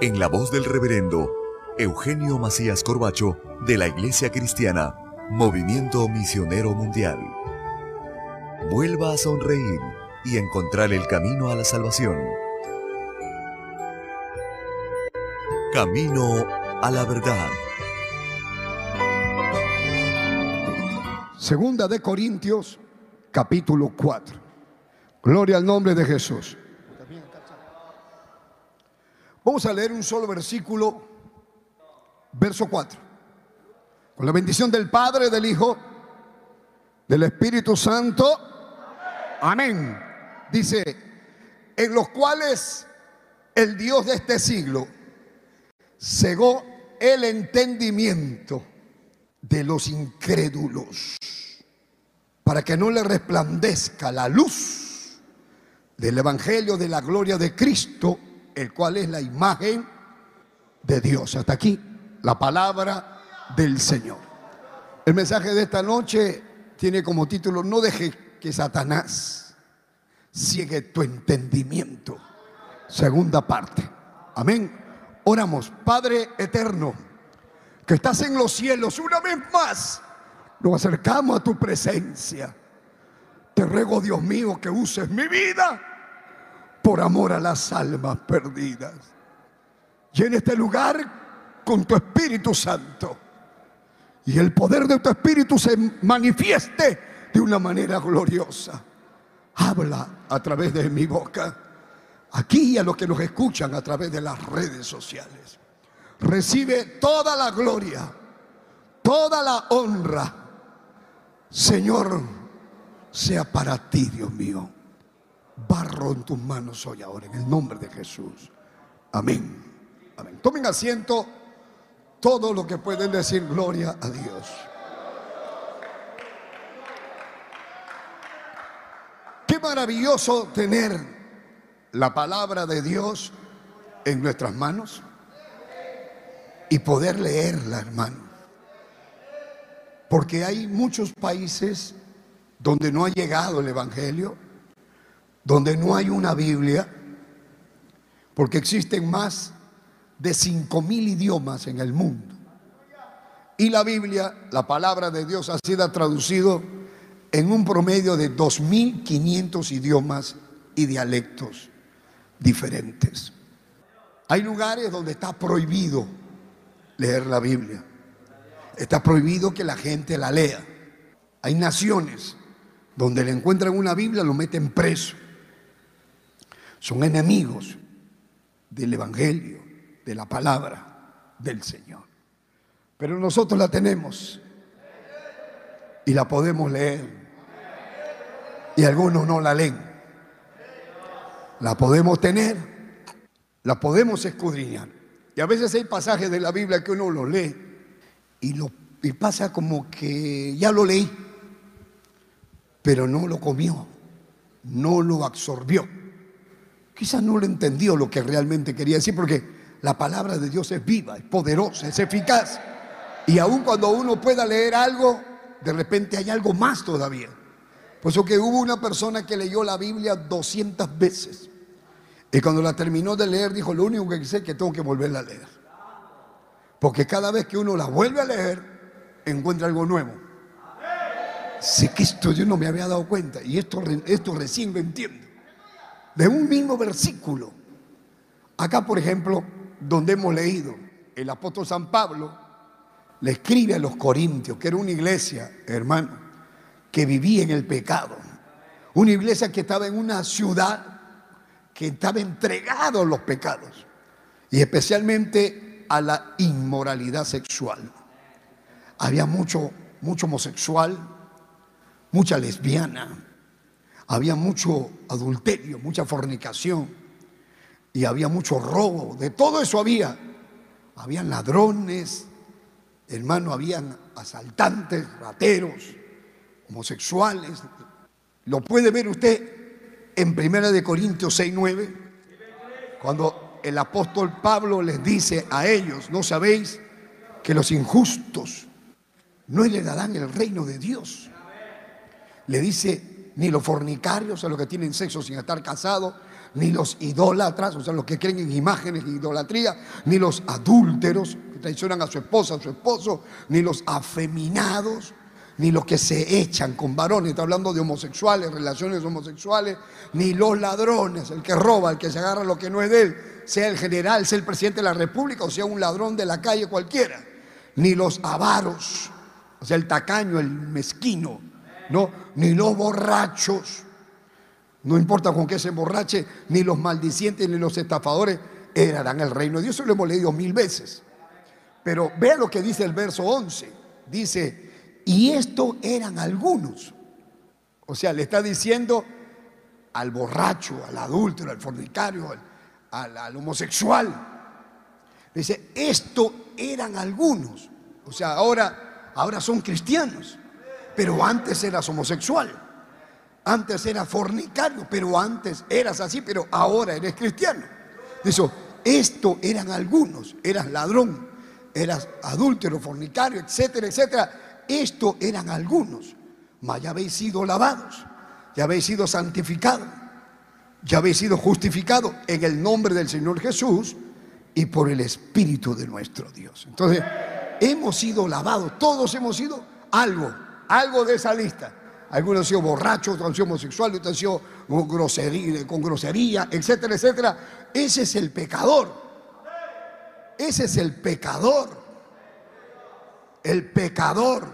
en la voz del reverendo Eugenio Macías Corbacho de la Iglesia Cristiana, Movimiento Misionero Mundial. Vuelva a sonreír y encontrar el camino a la salvación. Camino a la verdad. Segunda de Corintios, capítulo 4. Gloria al nombre de Jesús. Vamos a leer un solo versículo, verso 4. Con la bendición del Padre, del Hijo, del Espíritu Santo. Amén. Dice, en los cuales el Dios de este siglo cegó el entendimiento de los incrédulos para que no le resplandezca la luz del Evangelio de la gloria de Cristo el cual es la imagen de Dios. Hasta aquí la palabra del Señor. El mensaje de esta noche tiene como título, no deje que Satanás ciegue tu entendimiento. Segunda parte. Amén. Oramos, Padre eterno, que estás en los cielos una vez más. Nos acercamos a tu presencia. Te ruego, Dios mío, que uses mi vida por amor a las almas perdidas. En este lugar con tu Espíritu Santo. Y el poder de tu Espíritu se manifieste de una manera gloriosa. Habla a través de mi boca. Aquí y a los que nos escuchan a través de las redes sociales. Recibe toda la gloria, toda la honra. Señor, sea para ti, Dios mío barro en tus manos hoy ahora, en el nombre de Jesús. Amén. Amén. Tomen asiento todo lo que pueden decir gloria a Dios. Qué maravilloso tener la palabra de Dios en nuestras manos y poder leerla, hermano. Porque hay muchos países donde no ha llegado el Evangelio donde no hay una Biblia, porque existen más de cinco mil idiomas en el mundo. Y la Biblia, la palabra de Dios, ha sido traducido en un promedio de 2.500 idiomas y dialectos diferentes. Hay lugares donde está prohibido leer la Biblia. Está prohibido que la gente la lea. Hay naciones donde le encuentran una Biblia, lo meten preso son enemigos del Evangelio, de la palabra del Señor. Pero nosotros la tenemos y la podemos leer. Y algunos no la leen. La podemos tener, la podemos escudriñar. Y a veces hay pasajes de la Biblia que uno lo lee y, y pasa como que ya lo leí, pero no lo comió, no lo absorbió. Quizás no lo entendió lo que realmente quería decir, porque la palabra de Dios es viva, es poderosa, es eficaz. Y aun cuando uno pueda leer algo, de repente hay algo más todavía. Por eso que hubo una persona que leyó la Biblia 200 veces. Y cuando la terminó de leer, dijo, lo único que sé es que tengo que volverla a leer. Porque cada vez que uno la vuelve a leer, encuentra algo nuevo. Sé que esto yo no me había dado cuenta y esto, esto recién lo entiendo de un mismo versículo. Acá, por ejemplo, donde hemos leído, el apóstol San Pablo le escribe a los corintios, que era una iglesia, hermano, que vivía en el pecado. Una iglesia que estaba en una ciudad que estaba entregado a los pecados y especialmente a la inmoralidad sexual. Había mucho, mucho homosexual, mucha lesbiana, había mucho adulterio, mucha fornicación y había mucho robo, de todo eso había. habían ladrones, hermano, habían asaltantes, rateros, homosexuales. Lo puede ver usted en Primera de Corintios 6, 9, cuando el apóstol Pablo les dice a ellos, ¿no sabéis que los injustos no heredarán el reino de Dios? Le dice, ni los fornicarios, a los que tienen sexo sin estar casados, ni los idólatras, o sea, los que creen en imágenes e idolatría, ni los adúlteros, que traicionan a su esposa, a su esposo, ni los afeminados, ni los que se echan con varones, está hablando de homosexuales, relaciones homosexuales, ni los ladrones, el que roba, el que se agarra lo que no es de él, sea el general, sea el presidente de la República o sea un ladrón de la calle cualquiera, ni los avaros, o sea, el tacaño, el mezquino, no, ni los borrachos, no importa con qué se emborrache, ni los maldicientes ni los estafadores heredarán el reino de Dios. Eso lo hemos leído mil veces. Pero vea lo que dice el verso 11. Dice, y esto eran algunos. O sea, le está diciendo al borracho, al adúltero, al fornicario, al, al homosexual. Dice, esto eran algunos. O sea, ahora, ahora son cristianos, pero antes eras homosexual. Antes era fornicario, pero antes eras así, pero ahora eres cristiano. Dice, esto eran algunos, eras ladrón, eras adúltero, fornicario, etcétera, etcétera. Esto eran algunos, mas ya habéis sido lavados, ya habéis sido santificados, ya habéis sido justificados en el nombre del Señor Jesús y por el Espíritu de nuestro Dios. Entonces, hemos sido lavados, todos hemos sido algo, algo de esa lista. Algunos han sido borrachos, otros han sido homosexuales, otros han sido con grosería, etcétera, etcétera. Ese es el pecador. Ese es el pecador. El pecador.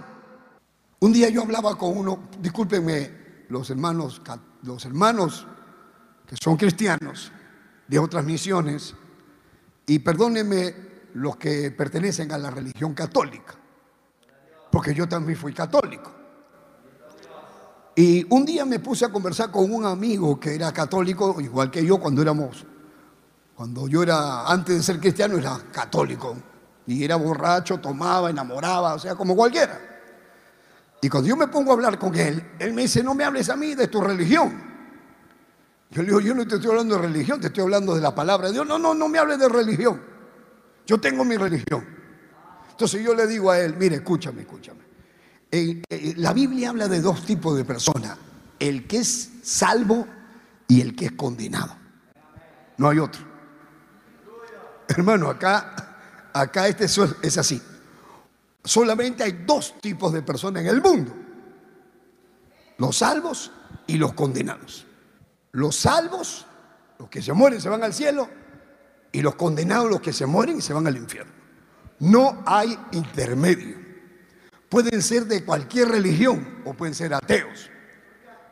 Un día yo hablaba con uno, discúlpenme los hermanos, los hermanos que son cristianos de otras misiones, y perdónenme los que pertenecen a la religión católica, porque yo también fui católico. Y un día me puse a conversar con un amigo que era católico, igual que yo cuando éramos, cuando yo era, antes de ser cristiano, era católico. Y era borracho, tomaba, enamoraba, o sea, como cualquiera. Y cuando yo me pongo a hablar con él, él me dice, no me hables a mí de tu religión. Yo le digo, yo no te estoy hablando de religión, te estoy hablando de la palabra de Dios. No, no, no me hables de religión. Yo tengo mi religión. Entonces yo le digo a él, mire, escúchame, escúchame. Eh, eh, la Biblia habla de dos tipos de personas, el que es salvo y el que es condenado. No hay otro. Hermano, acá, acá este es así. Solamente hay dos tipos de personas en el mundo. Los salvos y los condenados. Los salvos, los que se mueren se van al cielo, y los condenados, los que se mueren se van al infierno. No hay intermedio. Pueden ser de cualquier religión o pueden ser ateos,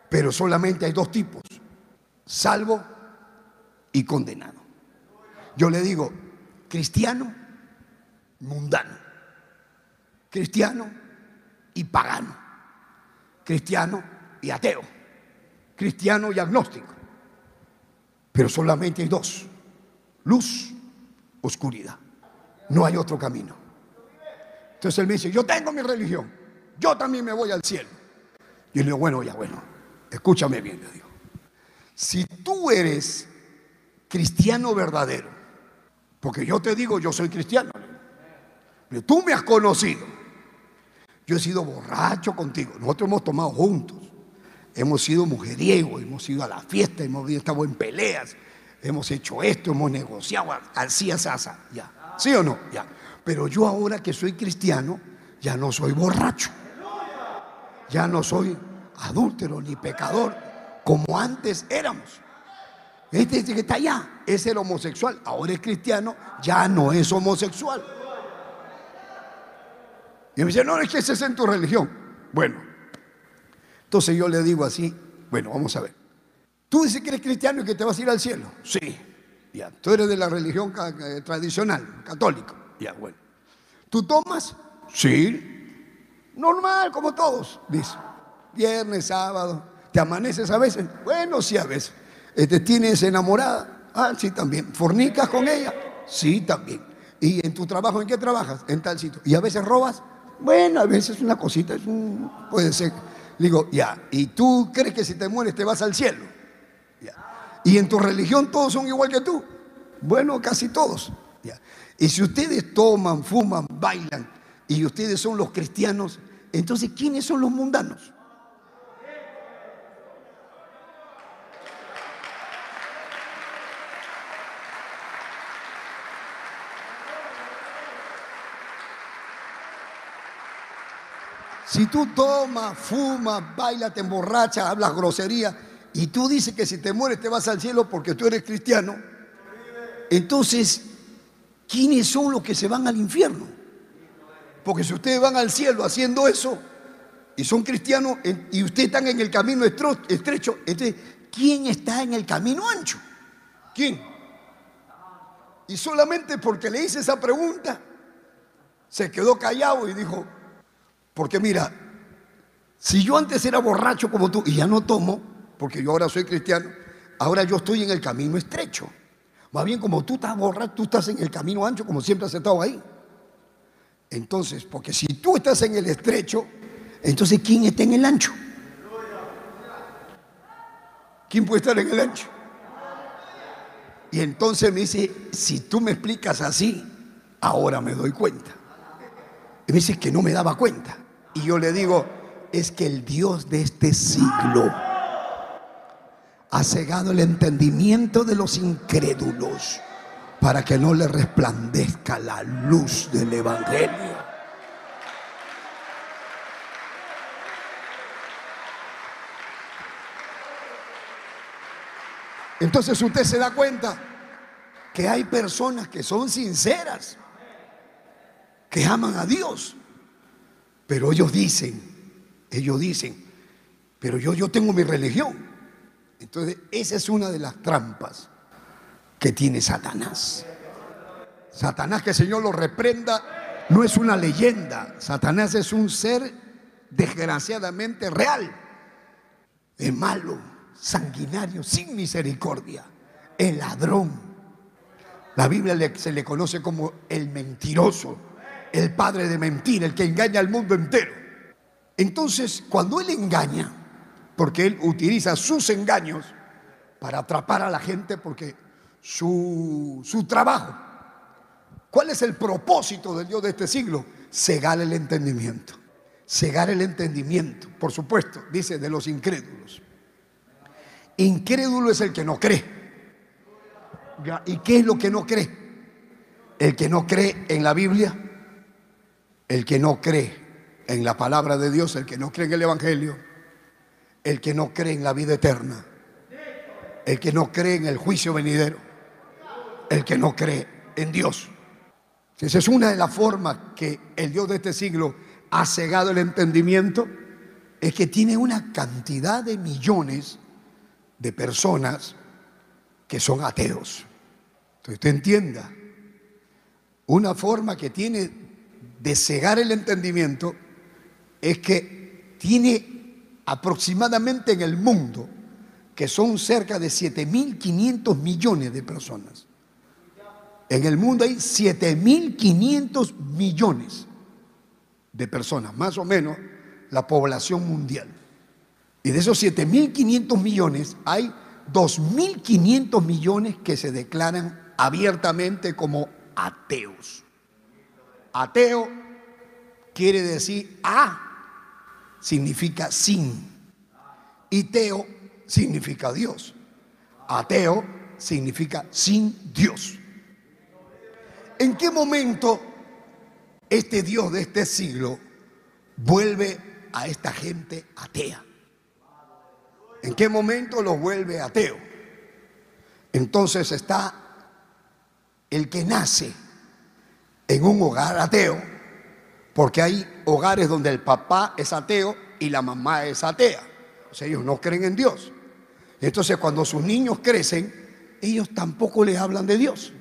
pero solamente hay dos tipos, salvo y condenado. Yo le digo, cristiano, mundano, cristiano y pagano, cristiano y ateo, cristiano y agnóstico, pero solamente hay dos, luz, oscuridad, no hay otro camino. Entonces él me dice, yo tengo mi religión, yo también me voy al cielo. Y yo le digo, bueno, ya, bueno, escúchame bien, le digo. Si tú eres cristiano verdadero, porque yo te digo, yo soy cristiano, pero tú me has conocido, yo he sido borracho contigo, nosotros hemos tomado juntos, hemos sido mujeriegos, hemos ido a la fiesta, hemos estado en peleas, hemos hecho esto, hemos negociado, así, así, así, ya. ¿Sí o no? Ya. Pero yo ahora que soy cristiano, ya no soy borracho. Ya no soy adúltero ni pecador como antes éramos. Este que está allá es el homosexual, ahora es cristiano, ya no es homosexual. Y me dice, no, es que ese es en tu religión. Bueno, entonces yo le digo así, bueno, vamos a ver. Tú dices que eres cristiano y que te vas a ir al cielo. Sí, ya. Tú eres de la religión tradicional, católica. Ya, bueno. ¿Tú tomas? Sí. Normal, como todos, dice. Viernes, sábado. ¿Te amaneces a veces? Bueno, sí, a veces. ¿Te tienes enamorada? Ah, sí, también. ¿Fornicas con ella? Sí, también. ¿Y en tu trabajo en qué trabajas? En tal sitio. ¿Y a veces robas? Bueno, a veces una cosita, es un, puede ser. digo, ya, ¿y tú crees que si te mueres te vas al cielo? ¿Y en tu religión todos son igual que tú? Bueno, casi todos. Y si ustedes toman, fuman, bailan, y ustedes son los cristianos, entonces ¿quiénes son los mundanos? Si tú tomas, fumas, bailas, te emborrachas, hablas grosería y tú dices que si te mueres te vas al cielo porque tú eres cristiano, entonces, ¿quiénes son los que se van al infierno? Porque si ustedes van al cielo haciendo eso y son cristianos y ustedes están en el camino estrecho, entonces, ¿quién está en el camino ancho? ¿Quién? Y solamente porque le hice esa pregunta, se quedó callado y dijo, porque mira, si yo antes era borracho como tú y ya no tomo, porque yo ahora soy cristiano, ahora yo estoy en el camino estrecho. Más bien como tú estás borracho, tú estás en el camino ancho como siempre has estado ahí. Entonces, porque si tú estás en el estrecho, entonces ¿quién está en el ancho? ¿Quién puede estar en el ancho? Y entonces me dice, si tú me explicas así, ahora me doy cuenta. Y me dice que no me daba cuenta. Y yo le digo, es que el Dios de este siglo ha cegado el entendimiento de los incrédulos para que no le resplandezca la luz del Evangelio. Entonces usted se da cuenta que hay personas que son sinceras, que aman a Dios, pero ellos dicen, ellos dicen, pero yo, yo tengo mi religión. Entonces, esa es una de las trampas que tiene Satanás. Satanás, que el Señor lo reprenda, no es una leyenda. Satanás es un ser desgraciadamente real. Es malo, sanguinario, sin misericordia. El ladrón. La Biblia se le conoce como el mentiroso el padre de mentira, el que engaña al mundo entero. Entonces, cuando él engaña, porque él utiliza sus engaños para atrapar a la gente, porque su, su trabajo, ¿cuál es el propósito del Dios de este siglo? Cegar el entendimiento. Cegar el entendimiento, por supuesto, dice, de los incrédulos. Incrédulo es el que no cree. ¿Y qué es lo que no cree? El que no cree en la Biblia, el que no cree en la palabra de Dios, el que no cree en el Evangelio, el que no cree en la vida eterna, el que no cree en el juicio venidero, el que no cree en Dios. Esa es una de las formas que el Dios de este siglo ha cegado el entendimiento, es que tiene una cantidad de millones de personas que son ateos. Entonces usted entienda, una forma que tiene de cegar el entendimiento es que tiene aproximadamente en el mundo, que son cerca de 7.500 millones de personas. En el mundo hay 7.500 millones de personas, más o menos la población mundial. Y de esos 7.500 millones hay 2.500 millones que se declaran abiertamente como ateos. Ateo quiere decir a, significa sin. Y teo significa Dios. Ateo significa sin Dios. ¿En qué momento este Dios de este siglo vuelve a esta gente atea? ¿En qué momento lo vuelve ateo? Entonces está el que nace en un hogar ateo, porque hay hogares donde el papá es ateo y la mamá es atea. O sea, ellos no creen en Dios. Entonces, cuando sus niños crecen, ellos tampoco les hablan de Dios.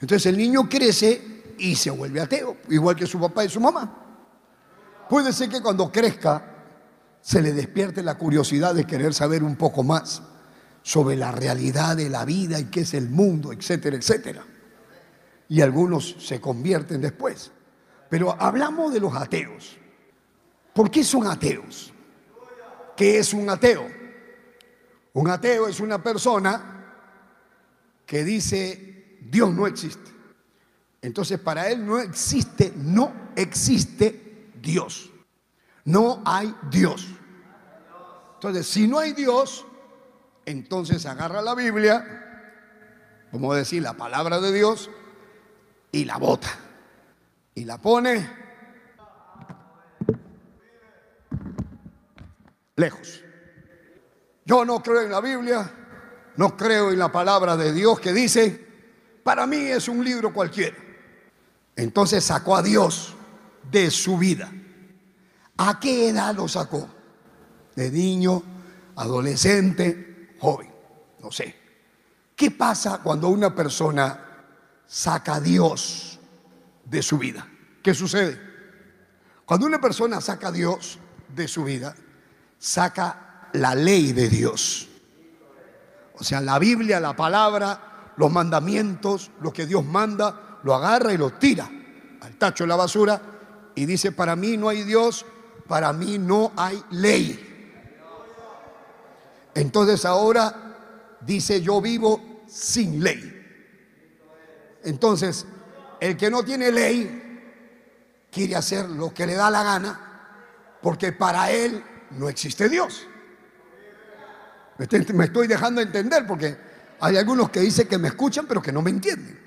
Entonces, el niño crece y se vuelve ateo, igual que su papá y su mamá. Puede ser que cuando crezca se le despierte la curiosidad de querer saber un poco más sobre la realidad de la vida y qué es el mundo, etcétera, etcétera. y algunos se convierten después. Pero hablamos de los ateos. ¿Por qué son ateos? ¿Qué es un ateo? Un ateo es una persona que dice Dios no existe. Entonces para él no existe, no existe Dios. No hay Dios. Entonces, si no hay Dios, entonces agarra la Biblia, como decir, la palabra de Dios, y la bota. Y la pone lejos. Yo no creo en la Biblia, no creo en la palabra de Dios que dice, para mí es un libro cualquiera. Entonces sacó a Dios de su vida. ¿A qué edad lo sacó? De niño, adolescente, joven, no sé. ¿Qué pasa cuando una persona saca a Dios de su vida? ¿Qué sucede? Cuando una persona saca a Dios de su vida, saca la ley de Dios. O sea, la Biblia, la palabra, los mandamientos, lo que Dios manda, lo agarra y lo tira al tacho de la basura y dice, para mí no hay Dios, para mí no hay ley. Entonces ahora dice, yo vivo sin ley. Entonces, el que no tiene ley quiere hacer lo que le da la gana porque para él no existe Dios. Me estoy dejando entender porque hay algunos que dicen que me escuchan pero que no me entienden.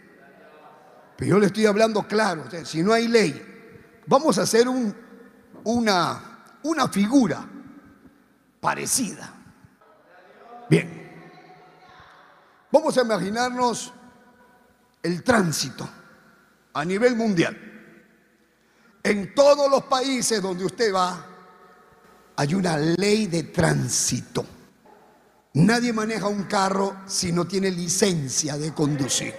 Pero yo le estoy hablando claro. si no hay ley, vamos a hacer un, una, una figura parecida. Bien. Vamos a imaginarnos el tránsito a nivel mundial. En todos los países donde usted va, hay una ley de tránsito. Nadie maneja un carro si no tiene licencia de conducir.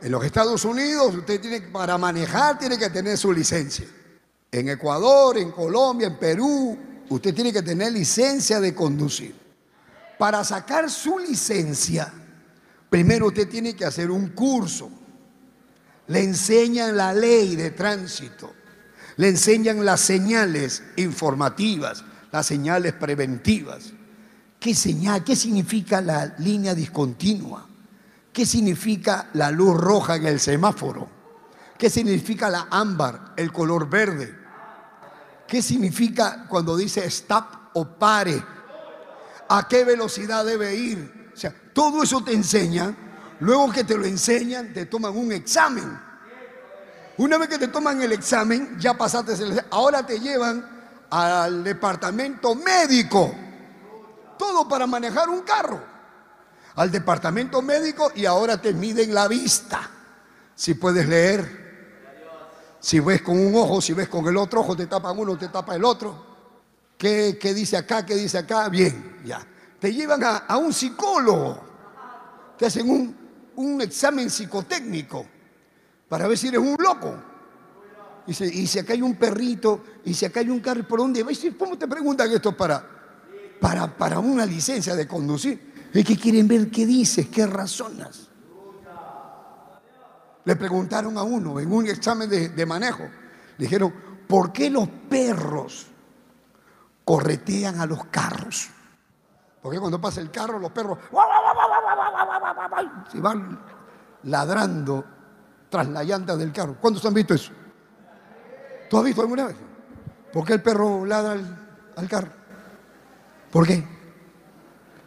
En los Estados Unidos, usted tiene para manejar tiene que tener su licencia. En Ecuador, en Colombia, en Perú, usted tiene que tener licencia de conducir. Para sacar su licencia, primero usted tiene que hacer un curso. Le enseñan la ley de tránsito le enseñan las señales informativas, las señales preventivas. ¿Qué? ¿Qué significa la línea discontinua? ¿Qué significa la luz roja en el semáforo? ¿Qué significa la ámbar, el color verde? ¿Qué significa cuando dice stop o pare? ¿A qué velocidad debe ir? O sea, todo eso te enseña. Luego que te lo enseñan, te toman un examen una vez que te toman el examen, ya pasaste el examen. Ahora te llevan al departamento médico. Todo para manejar un carro. Al departamento médico y ahora te miden la vista. Si puedes leer. Si ves con un ojo, si ves con el otro ojo, te tapan uno, te tapa el otro. ¿Qué, dice acá? ¿Qué dice acá? Bien, ya. Te llevan a, un psicólogo. Te hacen un, un examen psicotécnico para ver si eres un loco. Y si, acá hay un perrito, y si acá hay un carro, ¿por dónde vas? ¿Cómo te preguntan esto para, para, para una licencia de conducir? Es que quieren ver qué dices, qué razonas. Le preguntaron a uno en un examen de, de manejo, dijeron, ¿por qué los perros corretean a los carros? Porque cuando pasa el carro, los perros se van ladrando tras la llanta del carro. ¿Cuántos han visto eso? ¿Tú has visto alguna vez? ¿Por qué el perro ladra al, carro? ¿Por qué?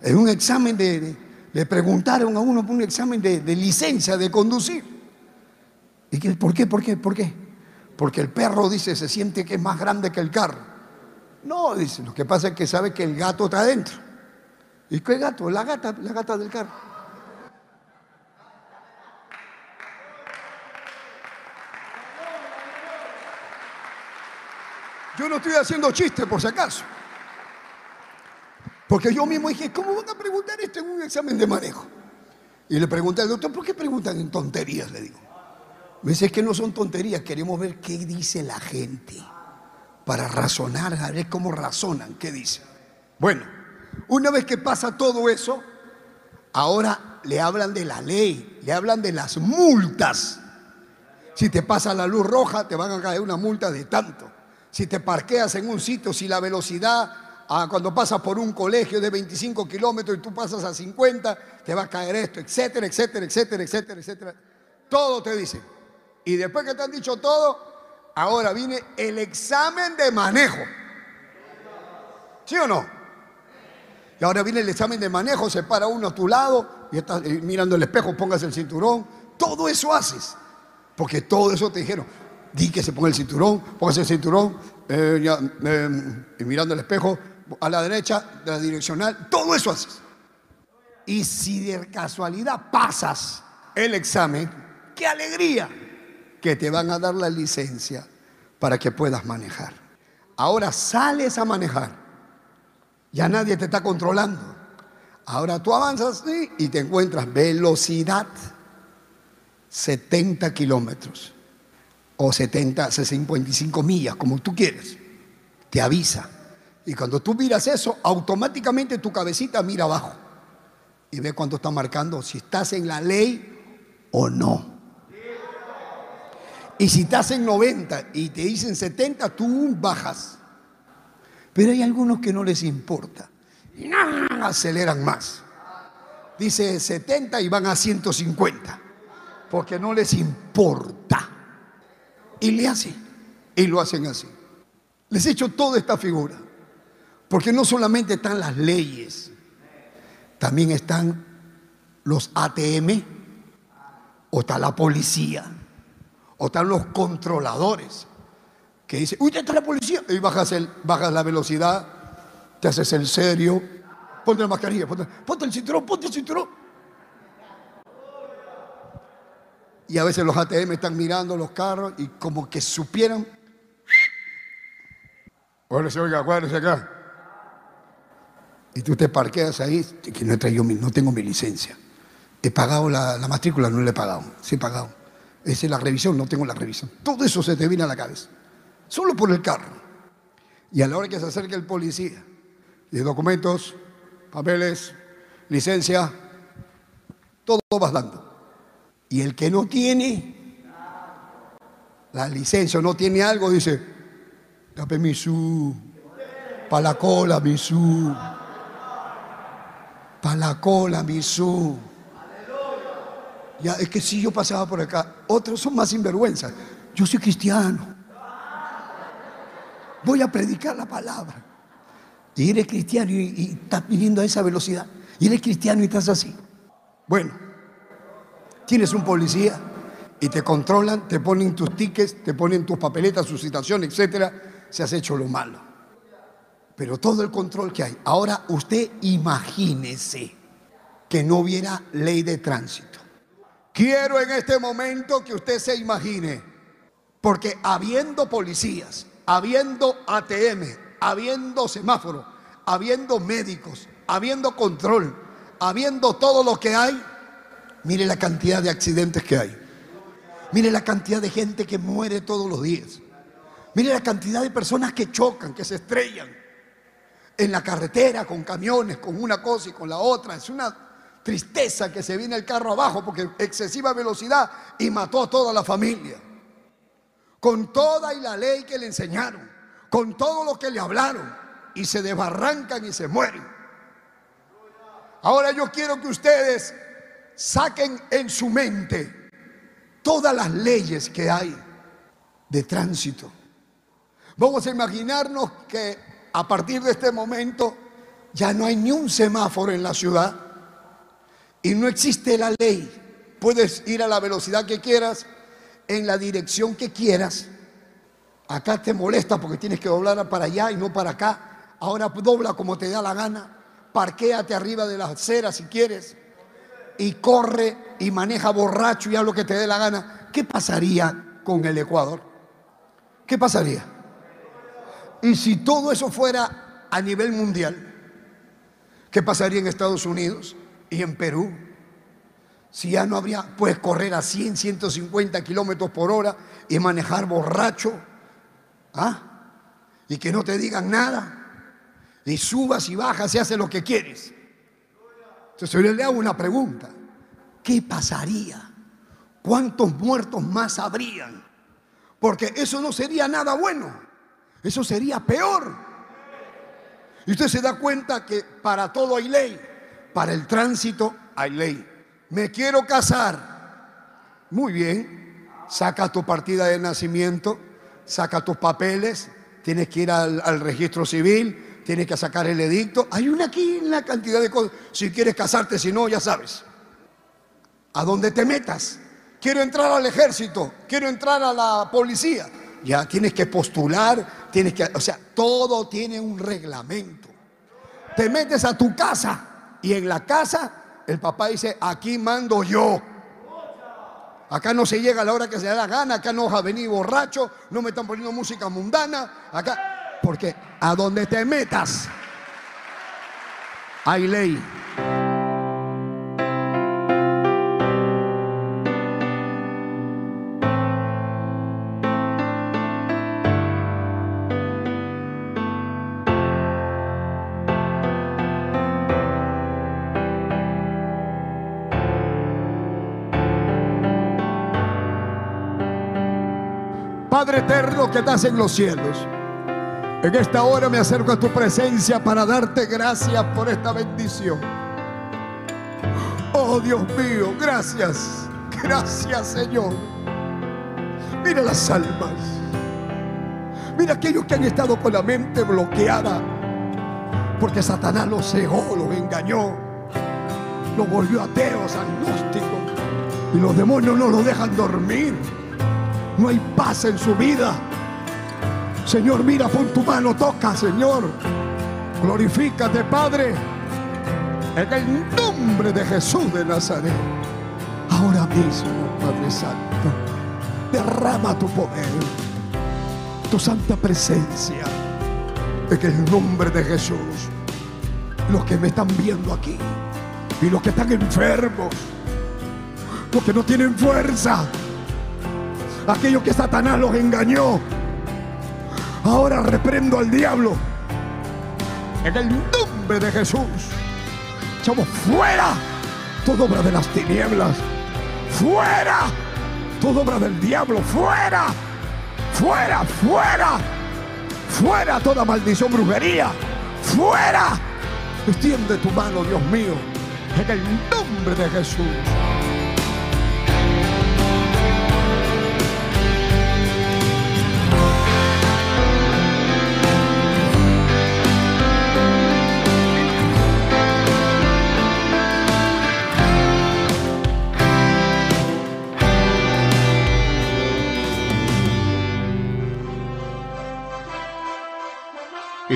En un examen de, le preguntaron a uno por un examen de, licencia de conducir. ¿Y qué, por qué? ¿Por qué? ¿Por qué? Porque el perro dice, se siente que es más grande que el carro. No, dice, lo que pasa es que sabe que el gato está adentro. ¿Y qué gato? La gata, la gata del carro. Yo no estoy haciendo chistes por si acaso. Porque yo mismo dije, ¿cómo van a preguntar esto en un examen de manejo? Y le pregunté al doctor, ¿por qué preguntan en tonterías? Le digo. Me dice, es que no son tonterías, queremos ver qué dice la gente. Para razonar, a ver cómo razonan, qué dicen. Bueno, una vez que pasa todo eso, ahora le hablan de la ley, le hablan de las multas. Si te pasa la luz roja, te van a caer una multa de tanto. Si te parqueas en un sitio, si la velocidad ah, cuando pasas por un colegio de 25 kilómetros y tú pasas a 50, te va a caer esto, etcétera, etcétera, etcétera, etcétera, etcétera. Todo te dice. Y después que te han dicho todo, ahora viene el examen de manejo. ¿Sí o no? Y ahora viene el examen de manejo, se para uno a tu lado y estás eh, mirando el espejo, pongas el cinturón. Todo eso haces. Porque todo eso te dijeron. Di que se ponga el cinturón, póngase el cinturón, eh, eh, y mirando el espejo, a la derecha, de la direccional, todo eso haces. Y si de casualidad pasas el examen, ¡qué alegría! Que te van a dar la licencia para que puedas manejar. Ahora sales a manejar ya nadie te está controlando. Ahora tú avanzas y te encuentras velocidad 70 kilómetros o 70, 55 millas, como tú quieres. Te avisa. Y cuando tú miras eso, automáticamente tu cabecita mira abajo y ve cuánto está marcando, si estás en la ley o no. Y si estás en 90 y te dicen 70, tú bajas. Pero hay algunos que no les importa. Y aceleran más. Dice 70 y van a 150. Porque no les importa. Y le hacen. Y lo hacen así. Les he hecho toda esta figura. Porque no solamente están las leyes. También están los ATM. O está la policía. O están los controladores que dice, uy, ya está la policía, y bajas, el, bajas la velocidad, te haces el serio, ponte la mascarilla, ponte, el cinturón, ponte el cinturón. Y a veces los ATM están mirando los carros y como que supieran. Acuérdese, oiga, acuérdese acá. Y tú te parqueas ahí, que no, he no tengo mi licencia. He pagado la, la matrícula, no le he pagado. Sí he pagado. Esa es la revisión, no tengo la revisión. Todo eso se te viene a la cabeza solo por el carro. Y a la hora que se acerque el policía, y documentos, papeles, licencia, todo vas dando. Y el que no tiene la licencia, no tiene algo, dice, dame mi su, pa' la cola mi su, la cola mi su. Ya, es que si yo pasaba por acá, otros son más sinvergüenza. Yo soy cristiano voy a predicar la palabra. Y eres cristiano y, estás viniendo a esa velocidad. Y eres cristiano y estás así. Bueno, tienes un policía y te controlan, te ponen tus tickets, te ponen tus papeletas, su citación, etcétera. Se has hecho lo malo. Pero todo el control que hay. Ahora usted imagínese que no hubiera ley de tránsito. Quiero en este momento que usted se imagine, porque habiendo policías, habiendo ATM, habiendo semáforo, habiendo médicos, habiendo control, habiendo todo lo que hay, mire la cantidad de accidentes que hay. Mire la cantidad de gente que muere todos los días. Mire la cantidad de personas que chocan, que se estrellan en la carretera con camiones, con una cosa y con la otra. Es una tristeza que se viene el carro abajo porque excesiva velocidad y mató a toda la familia con toda y la ley que le enseñaron, con todo lo que le hablaron, y se desbarrancan y se mueren. Ahora yo quiero que ustedes saquen en su mente todas las leyes que hay de tránsito. Vamos a imaginarnos que a partir de este momento ya no hay ni un semáforo en la ciudad y no existe la ley. Puedes ir a la velocidad que quieras, en la dirección que quieras. Acá te molesta porque tienes que doblar para allá y no para acá. Ahora dobla como te da la gana. Parquéate arriba de la acera si quieres. Y corre y maneja borracho y haz lo que te dé la gana. ¿Qué pasaría con el Ecuador? ¿Qué pasaría? Y si todo eso fuera a nivel mundial, ¿qué pasaría en Estados Unidos y en Perú? Si ya no habría, puedes correr a 100, 150 kilómetros por hora y manejar borracho. ¿Ah? Y que no te digan nada. Y subas y bajas y haces lo que quieres. Entonces yo le hago una pregunta. ¿qué pasaría? ¿Cuántos muertos más habrían? Porque eso no sería nada bueno, eso sería peor. Y usted se da cuenta que para todo hay ley, para el tránsito hay ley. Me quiero casar. Muy bien, saca tu partida de nacimiento, saca tus papeles, tienes que ir al, registro civil, tienes que sacar el edicto. Hay una aquí en la cantidad de cosas. Si quieres casarte, si no, ya sabes. A donde te metas. Quiero entrar al ejército, quiero entrar a la policía. Ya tienes que postular, tienes que, o sea, todo tiene un reglamento. Te metes a tu casa y en la casa el papá dice, aquí mando yo. Acá no se llega a la hora que se da la gana, acá no a venir borracho, no me están poniendo música mundana, acá, porque a donde te metas hay ley. Padre eterno que estás en los cielos. En esta hora me acerco a tu presencia para darte gracias por esta bendición. Oh Dios mío, gracias. Gracias Señor. Mira las almas. Mira aquellos que han estado con la mente bloqueada. Porque Satanás los cegó, los engañó. Los volvió ateos, agnósticos. Y los demonios no los dejan dormir. No hay paz en su vida. Señor, mira, pon tu mano, toca, Señor. Glorifícate, Padre. En el nombre de Jesús de Nazaret. Ahora mismo, Padre Santo, derrama tu poder, tu santa presencia. En el nombre de Jesús. Los que me están viendo aquí y los que están enfermos, los que no tienen fuerza aquellos que Satanás los engañó. Ahora reprendo al diablo. En el nombre de Jesús. Echamos fuera toda obra de las tinieblas. Fuera toda obra del diablo. Fuera. Fuera, fuera. Fuera toda maldición, brujería. Fuera. Extiende tu mano, Dios mío. En el nombre de Jesús.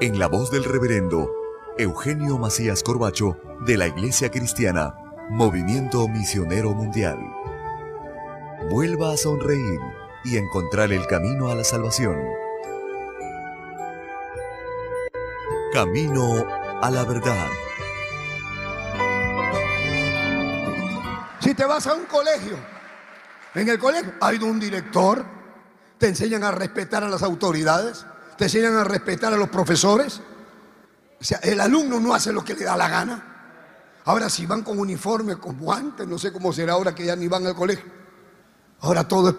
en la voz del reverendo Eugenio Macías Corbacho de la Iglesia Cristiana, Movimiento Misionero Mundial. Vuelva a sonreír y encontrar el camino a la salvación. Camino a la verdad. Si te vas a un colegio, en el colegio hay un director, te enseñan a respetar a las autoridades, te enseñan a respetar a los profesores. O sea, el alumno no hace lo que le da la gana. Ahora si van con uniforme, con guantes, no sé cómo será ahora que ya ni van al colegio. Ahora todo es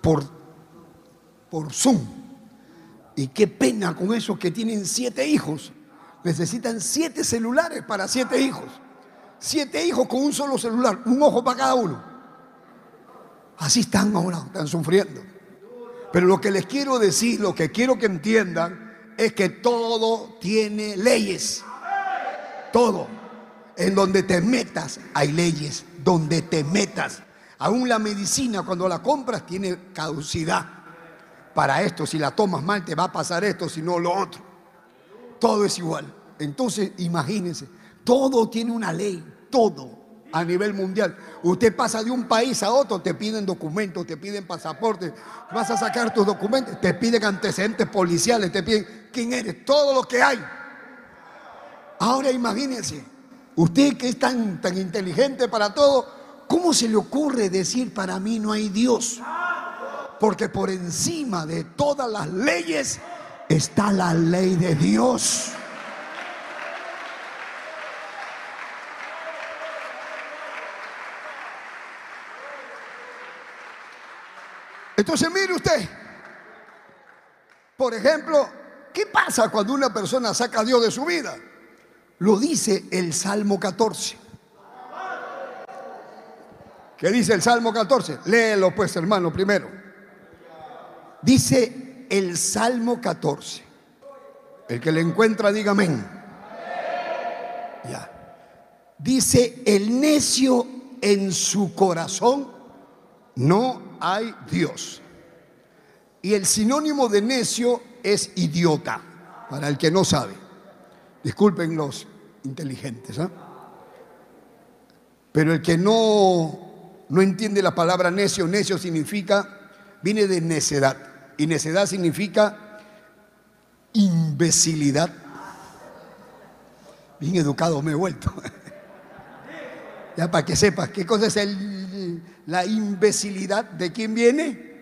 por, por Zoom. Y qué pena con esos que tienen siete hijos. Necesitan siete celulares para siete hijos. Siete hijos con un solo celular, un ojo para cada uno. Así están ahora, están sufriendo. Pero lo que les quiero decir, lo que quiero que entiendan, es que todo tiene leyes. Todo. En donde te metas hay leyes. Donde te metas. Aún la medicina cuando la compras tiene caducidad. Para esto, si la tomas mal te va a pasar esto, si no lo otro. Todo es igual. Entonces, imagínense, todo tiene una ley. Todo a nivel mundial. Usted pasa de un país a otro, te piden documentos, te piden pasaportes, vas a sacar tus documentos, te piden antecedentes policiales, te piden quién eres, todo lo que hay. Ahora imagínense, usted que es tan, tan inteligente para todo, ¿cómo se le ocurre decir para mí no hay Dios? Porque por encima de todas las leyes está la ley de Dios. Entonces mire usted, por ejemplo, ¿qué pasa cuando una persona saca a Dios de su vida? Lo dice el Salmo 14. ¿Qué dice el Salmo 14? Léelo pues, hermano, primero. Dice el Salmo 14. El que le encuentra, diga amén. Ya. Dice, el necio en su corazón no hay Dios. Y el sinónimo de necio es idiota, para el que no sabe. Disculpen los inteligentes. ¿ah? Pero el que no, no entiende la palabra necio, necio significa, viene de necedad. Y necedad significa imbecilidad. Bien educado me he vuelto. ya para que sepas qué cosa es el la imbecilidad. ¿De quién viene?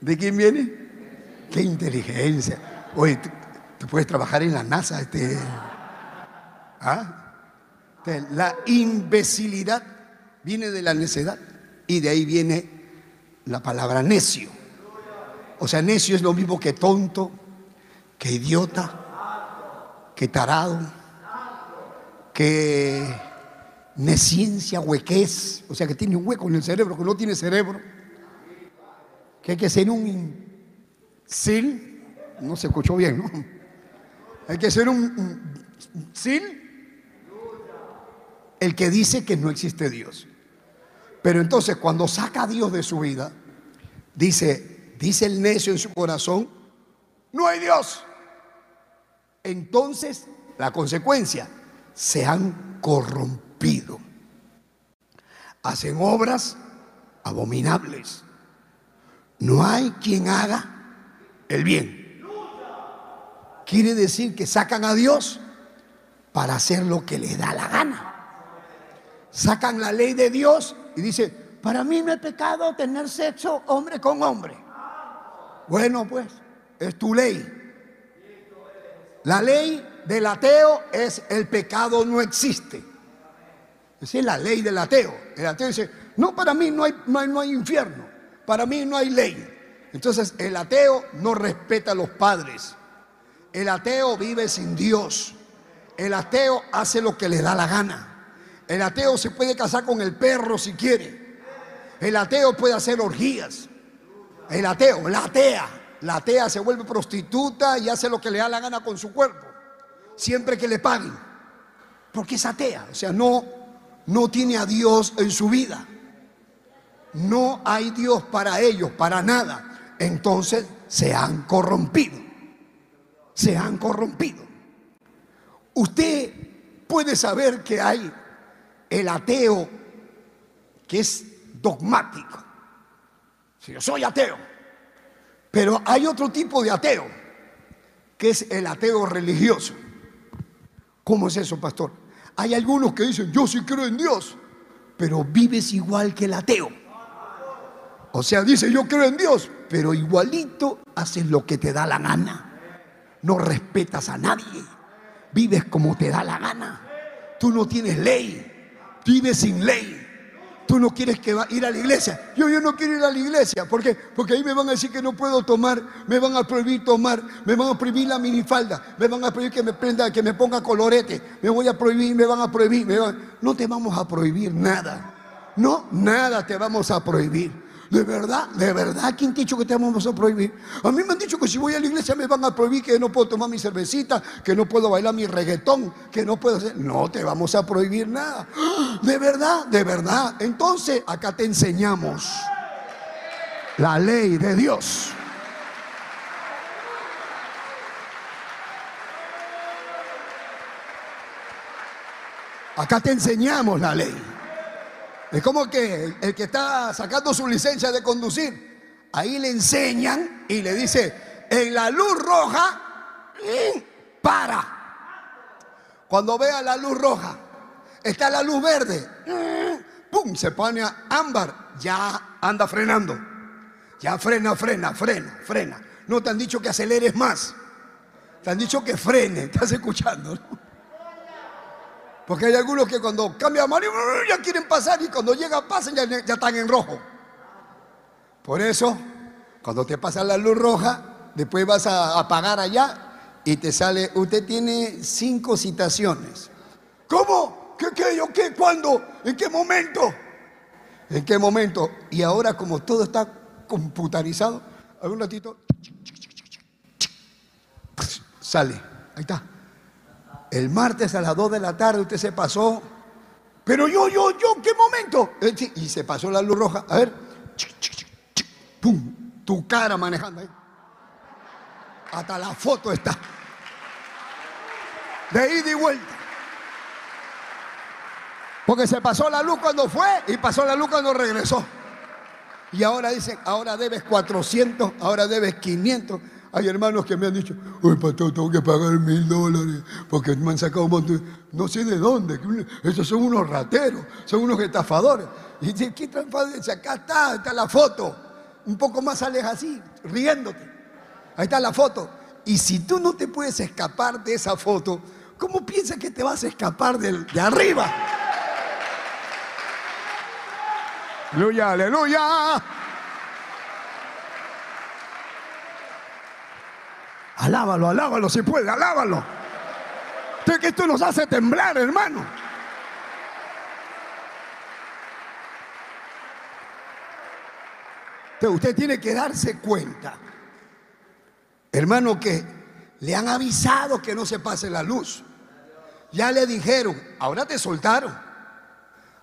¿De quién viene? Qué inteligencia. Oye, tú, puedes trabajar en la NASA. Este, ¿ah? La imbecilidad viene de la necedad y de ahí viene la palabra necio. O sea, necio es lo mismo que tonto, que idiota, que tarado, que nesciencia, huequez, o sea que tiene un hueco en el cerebro, que no tiene cerebro, que hay que ser un sil, no se escuchó bien, ¿no? Hay que ser un, sil, el que dice que no existe Dios. Pero entonces cuando saca a Dios de su vida, dice, dice el necio en su corazón, no hay Dios. Entonces, la consecuencia, se han corrompido Hacen obras abominables. No hay quien haga el bien. quiere decir que sacan a Dios para hacer lo que les da la gana. Sacan la ley de Dios y dice, para mí no es pecado tener sexo hombre con hombre. Bueno, pues, es tu ley. La ley del ateo es el pecado no existe. Esa es la ley del ateo. El ateo dice, no, para mí no hay, no hay, infierno, para mí no hay ley. Entonces el ateo no respeta a los padres. El ateo vive sin Dios. El ateo hace lo que le da la gana. El ateo se puede casar con el perro si quiere. El ateo puede hacer orgías. El ateo, la atea. La atea se vuelve prostituta y hace lo que le da la gana con su cuerpo, siempre que le paguen, porque es atea, o sea, no, no tiene a Dios en su vida. No hay Dios para ellos, para nada. Entonces se han corrompido. Se han corrompido. Usted puede saber que hay el ateo que es dogmático. Si yo soy ateo, pero hay otro tipo de ateo, que es el ateo religioso. ¿Cómo es eso, pastor? Hay algunos que dicen, yo sí creo en Dios, pero vives igual que el ateo. O sea, dice, yo creo en Dios, pero igualito haces lo que te da la gana. No respetas a nadie. Vives como te da la gana. Tú no tienes ley. Vives sin ley. Tú no quieres que va, ir a la iglesia. Yo, yo no quiero ir a la iglesia. ¿Por qué? Porque ahí me van a decir que no puedo tomar, me van a prohibir tomar, me van a prohibir la minifalda, me van a prohibir que me prenda, que me ponga colorete, me voy a prohibir, me van a prohibir. No te vamos a prohibir nada. No, nada te vamos a prohibir. De verdad, de verdad, ¿quién te ha dicho que te vamos a prohibir? A mí me han dicho que si voy a la iglesia me van a prohibir que no puedo tomar mi cervecita, que no puedo bailar mi reggaetón, que no puedo hacer. No te vamos a prohibir nada. De verdad, de verdad. Entonces, acá te enseñamos la ley de Dios. Acá te enseñamos la ley. Es como que el que está sacando su licencia de conducir, ahí le enseñan y le dice, en la luz roja, para. Cuando vea la luz roja, está la luz verde, ¡pum! Se pone ámbar, ya anda frenando. Ya frena, frena, frena, frena. No te han dicho que aceleres más. Te han dicho que frene. ¿Estás escuchando? Porque hay algunos que cuando cambia amarillo ya quieren pasar y cuando llega pasan ya, ya están en rojo. Por eso, cuando te pasa la luz roja, después vas a apagar allá y te sale, usted tiene cinco citaciones. ¿Cómo? ¿Qué, qué, yo, qué, cuándo? ¿En qué momento? ¿En qué momento? Y ahora como todo está computarizado, algún ratito, sale, ahí está. El martes a las 2 de la tarde usted se pasó. Pero yo, yo, yo, ¿qué momento? Eh, y se pasó la luz roja. A ver. ¡Pum! Tu cara manejando ahí. Hasta la foto está. De ida y vuelta. Porque se pasó la luz cuando fue y pasó la luz cuando regresó. Y ahora dicen, ahora debes 400, ahora debes 500. Hay hermanos que me han dicho, uy, pastor, tengo que pagar mil dólares porque me han sacado un montón. No sé de dónde. Esos son unos rateros, son unos estafadores. Y dice, ¿qué estafadores? Acá está, está la foto. Un poco más aleja así, riéndote. Ahí está la foto. Y si tú no te puedes escapar de esa foto, ¿cómo piensas que te vas a escapar de, de arriba? Aleluya, aleluya. Alábalo, alábalo si puede, alábalo. Usted que esto nos hace temblar, hermano. usted tiene que darse cuenta, hermano, que le han avisado que no se pase la luz. Ya le dijeron, ahora te soltaron.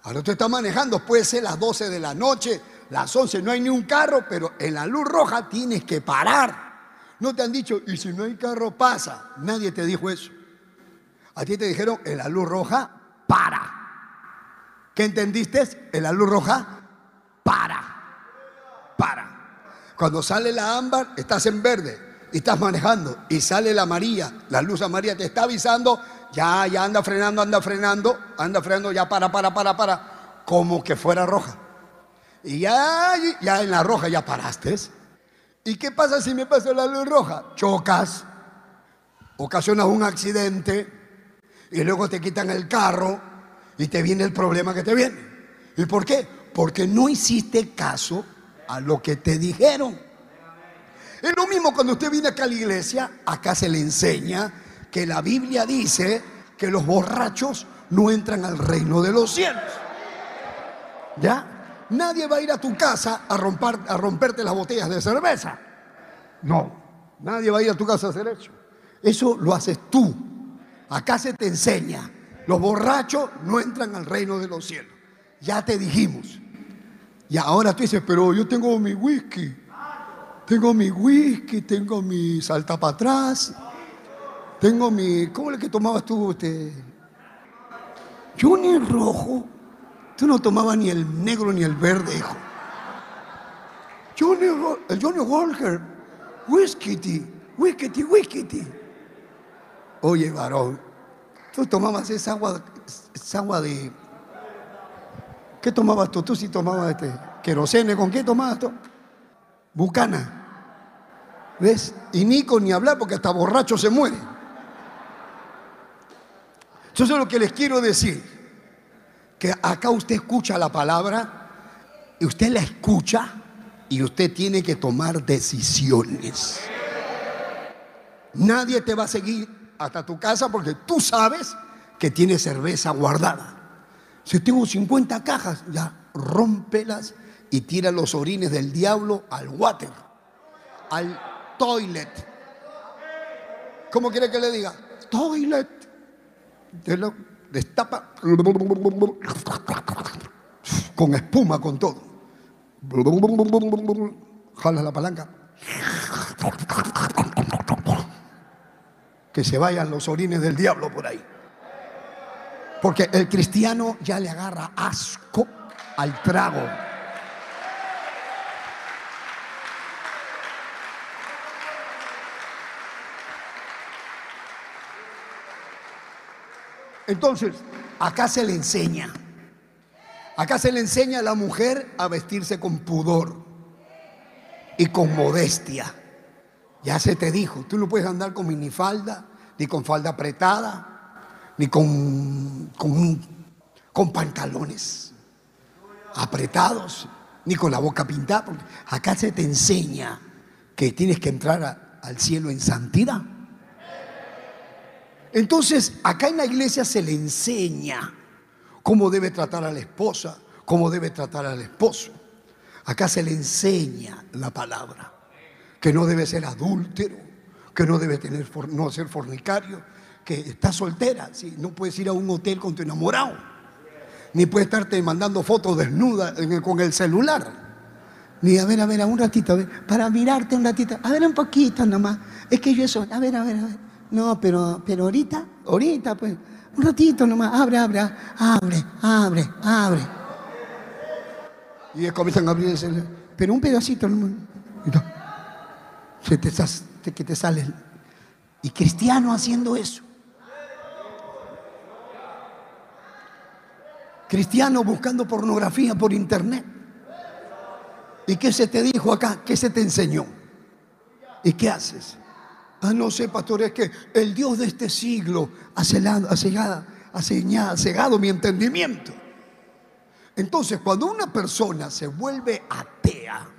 Ahora usted está manejando, puede ser las 12 de la noche, las 11, no hay ni un carro, pero en la luz roja tienes que parar. No te han dicho, y si no hay carro pasa. Nadie te dijo eso. A ti te dijeron, en la luz roja, para. ¿Qué entendiste? En la luz roja, para. Para. Cuando sale la ámbar, estás en verde. y estás manejando y sale la María, la luz amarilla te está avisando, ya, ya anda frenando, anda frenando, anda frenando, ya para, para, para, para, como que fuera roja. Y ya, ya en la roja ya paraste. ¿Y qué pasa si me pasa la luz roja? Chocas, ocasionas un accidente y luego te quitan el carro y te viene el problema que te viene. ¿Y por qué? Porque no hiciste caso a lo que te dijeron. Es lo mismo cuando usted viene acá a la iglesia, acá se le enseña que la Biblia dice que los borrachos no entran al reino de los cielos. ¿Ya? Nadie va a ir a tu casa a, romper, a romperte las botellas de cerveza. No, nadie va a ir a tu casa a hacer eso. Eso lo haces tú. Acá se te enseña. Los borrachos no entran al reino de los cielos. Ya te dijimos. Y ahora tú dices, pero yo tengo mi whisky. Tengo mi whisky, tengo mi salta para atrás. Tengo mi. ¿Cómo es que tomabas tú? Este? Yo rojo. Tú no tomabas ni el negro ni el verde, hijo. Johnny, el Johnny Walker, whisky, whisky, whisky. Oye, varón, tú tomabas esa agua, esa agua de. ¿Qué tomabas tú? Tú sí tomabas este querosene. ¿Con qué tomabas tú? Bucana. ¿Ves? Y Nico ni hablar porque hasta borracho se muere. Eso es lo que les quiero decir que acá usted escucha la palabra y usted la escucha y usted tiene que tomar decisiones. Nadie te va a seguir hasta tu casa porque tú sabes que tienes cerveza guardada. Si tengo 50 cajas, ya rómpelas y tira los orines del diablo al water, al toilet. ¿Cómo quiere que le diga? Toilet. Lo, destapa con espuma, con todo. Jala la palanca. Que se vayan los orines del diablo por ahí. Porque el cristiano ya le agarra asco al trago. Entonces, acá se le enseña. Acá se le enseña a la mujer a vestirse con pudor y con modestia. Ya se te dijo, tú no puedes andar con minifalda, ni con falda apretada, ni con, con, pantalones apretados, ni con la boca pintada. Porque acá se te enseña que tienes que entrar al cielo en santidad. Entonces, acá en la iglesia se le enseña cómo debe tratar a la esposa, cómo debe tratar al esposo. Acá se le enseña la palabra, que no debe ser adúltero, que no debe tener, no ser fornicario, que está soltera, no puedes ir a un hotel con tu enamorado, ni puedes estarte mandando fotos desnudas con el celular. Ni a ver, a ver, a un ratito, a ver, para mirarte un ratito, a ver un poquito nomás. Es que yo eso, a ver, a ver, a ver. No, pero, pero ahorita, ahorita, pues, un ratito nomás, abre, abre, abre, abre, abre. Y comienzan a abrirse, pero un pedacito nomás. Se te, que te sale. Y cristiano haciendo eso. Cristiano buscando pornografía por internet. ¿Y qué se te dijo acá? ¿Qué se te enseñó? ¿Y qué haces? Ah, no sé, pastor, es que el Dios de este siglo ha, cegado, ha, ha cegado mi entendimiento. Entonces, cuando una persona se vuelve atea,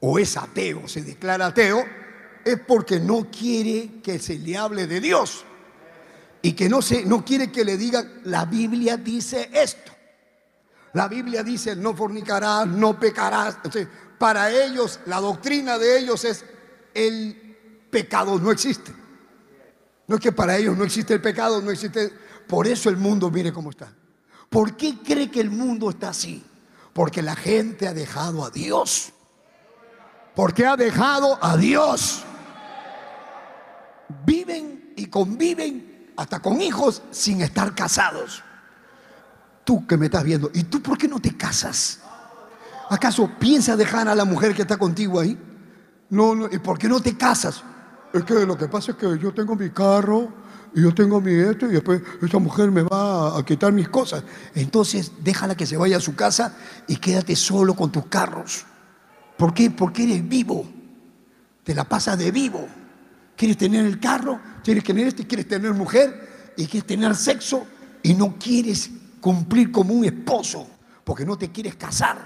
o es ateo, se declara ateo, es porque no quiere que se le hable de Dios. Y que no, se, no quiere que le digan, la Biblia dice esto. La Biblia dice, no fornicarás, no pecarás. Para ellos, la doctrina de ellos es el pecado no existe. No es que para ellos no existe el pecado, no existe. Por eso el mundo, mire cómo está. ¿Por qué cree que el mundo está así? Porque la gente ha dejado a Dios. Porque ha dejado a Dios. Viven y conviven hasta con hijos sin estar casados. Tú que me estás viendo, ¿y tú por qué no te casas? ¿Acaso piensas dejar a la mujer que está contigo ahí? No, no, ¿y por qué no te casas? Es que lo que pasa es que yo tengo mi carro y yo tengo mi esto y después esta mujer me va a quitar mis cosas. Entonces déjala que se vaya a su casa y quédate solo con tus carros. ¿Por qué? Porque eres vivo. Te la pasas de vivo. Quieres tener el carro, quieres tener este, quieres tener mujer y quieres tener sexo y no quieres cumplir como un esposo porque no te quieres casar.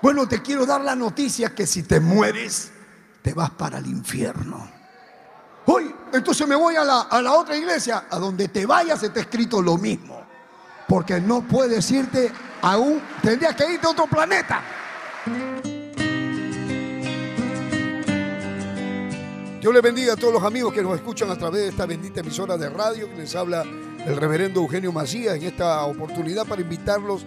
Bueno, te quiero dar la noticia que si te mueres, te vas para el infierno. Hoy, entonces me voy a la, a la otra iglesia, a donde te vayas te escrito lo mismo. Porque no puedes irte a un, tendrías que irte a otro planeta. Dios le bendiga a todos los amigos que nos escuchan a través de esta bendita emisora de radio que les habla el reverendo Eugenio Macías en esta oportunidad para invitarlos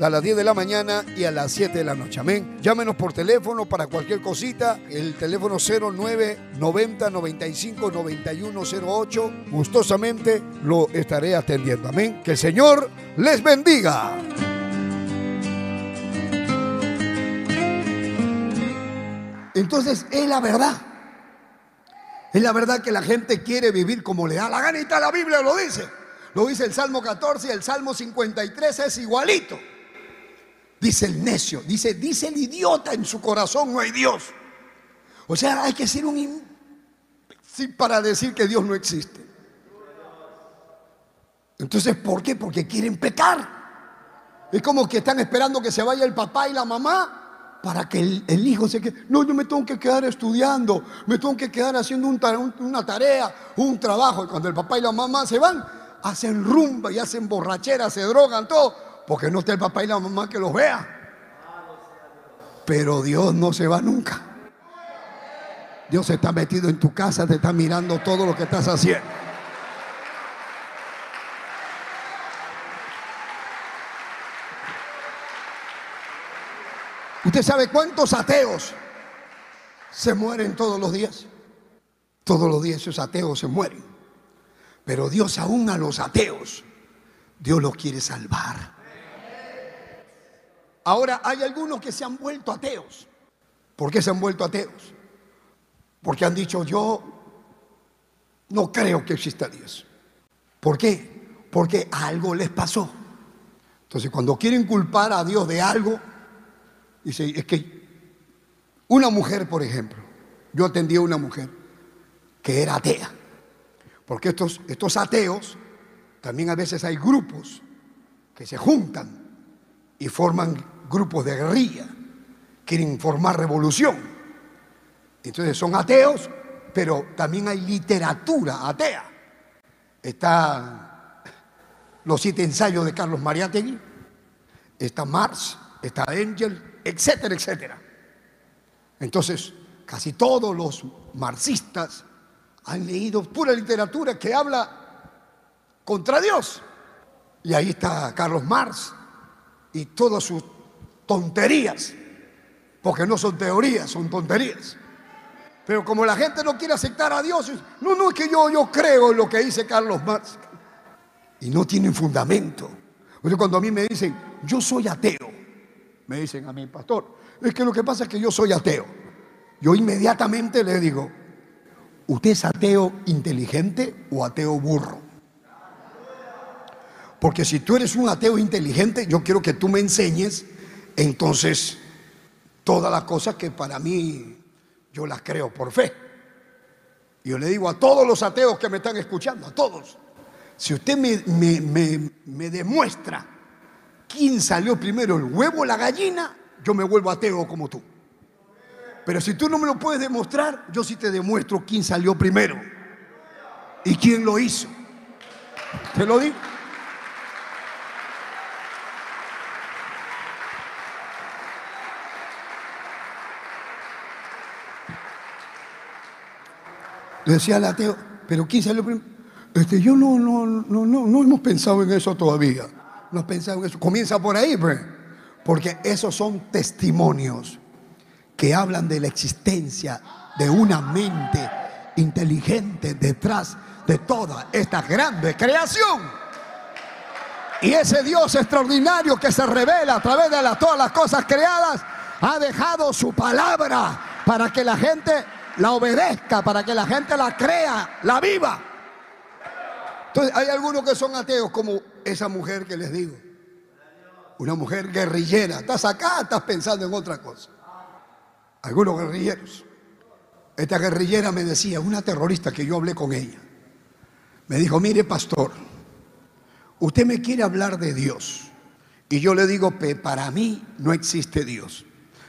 a las 10 de la mañana y a las 7 de la noche. Amén. Llámenos por teléfono para cualquier cosita. El teléfono 09 90 95 9108. Gustosamente lo estaré atendiendo. Amén. Que el Señor les bendiga. Entonces es la verdad. Es la verdad que la gente quiere vivir como le da la gana y la Biblia lo dice. Lo dice el Salmo 14 y el Salmo 53 es igualito. Dice el necio, dice, dice el idiota en su corazón no hay Dios. O sea, hay que ser un imbécil para decir que Dios no existe. Entonces, ¿por qué? Porque quieren pecar. Es como que están esperando que se vaya el papá y la mamá para que el, hijo se quede. No, yo me tengo que quedar estudiando, me tengo que quedar haciendo una tarea, un trabajo. Y cuando el papá y la mamá se van, hacen rumba y hacen borrachera, se drogan, todo porque no está el papá y la mamá que los vea. Pero Dios no se va nunca. Dios está metido en tu casa, te está mirando todo lo que estás haciendo. ¿Usted sabe cuántos ateos se mueren todos los días? Todos los días esos ateos se mueren. Pero Dios aún a los ateos, Dios los quiere salvar. Ahora hay algunos que se han vuelto ateos. ¿Por qué se han vuelto ateos? Porque han dicho yo no creo que exista Dios. ¿Por qué? Porque algo les pasó. Entonces cuando quieren culpar a Dios de algo, dice, es que una mujer, por ejemplo, yo atendí a una mujer que era atea. Porque estos, estos ateos, también a veces hay grupos que se juntan y forman grupos de guerrilla, quieren formar revolución. Entonces son ateos, pero también hay literatura atea. Está los siete ensayos de Carlos Mariátegui, está Marx, está Engel, etcétera, etcétera. Entonces, casi todos los marxistas han leído pura literatura que habla contra Dios. Y ahí está Carlos Marx y todas sus tonterías, porque no son teorías, son tonterías. Pero como la gente no quiere aceptar a Dios, no, no es que yo, yo creo en lo que dice Carlos Marx. Y no tienen fundamento. cuando a mí me dicen, yo soy ateo, me dicen a mi pastor, es que lo que pasa es que yo soy ateo. Yo inmediatamente le digo, ¿usted es ateo inteligente o ateo burro? Porque si tú eres un ateo inteligente, yo quiero que tú me enseñes entonces todas las cosas que para mí yo las creo por fe. Yo le digo a todos los ateos que me están escuchando, a todos, si usted me, demuestra quién salió primero, el huevo o la gallina, yo me vuelvo ateo como tú. Pero si tú no me lo puedes demostrar, yo sí te demuestro quién salió primero y quién lo hizo. Te lo digo. Decía al ateo, pero ¿quién salió primero? Este, yo no, no, no, no, no hemos pensado en eso todavía. No hemos pensado en eso. Comienza por ahí, pues. Porque esos son testimonios que hablan de la existencia de una mente inteligente detrás de toda esta grande creación. Y ese Dios extraordinario que se revela a través de todas las cosas creadas ha dejado su palabra para que la gente la obedezca, para que la gente la crea, la viva. Entonces hay algunos que son ateos como esa mujer que les digo. Una mujer guerrillera. Estás acá, estás pensando en otra cosa. Algunos guerrilleros. Esta guerrillera me decía, una terrorista que yo hablé con ella, me dijo, mire pastor, usted me quiere hablar de Dios. Y yo le digo, para mí no existe Dios.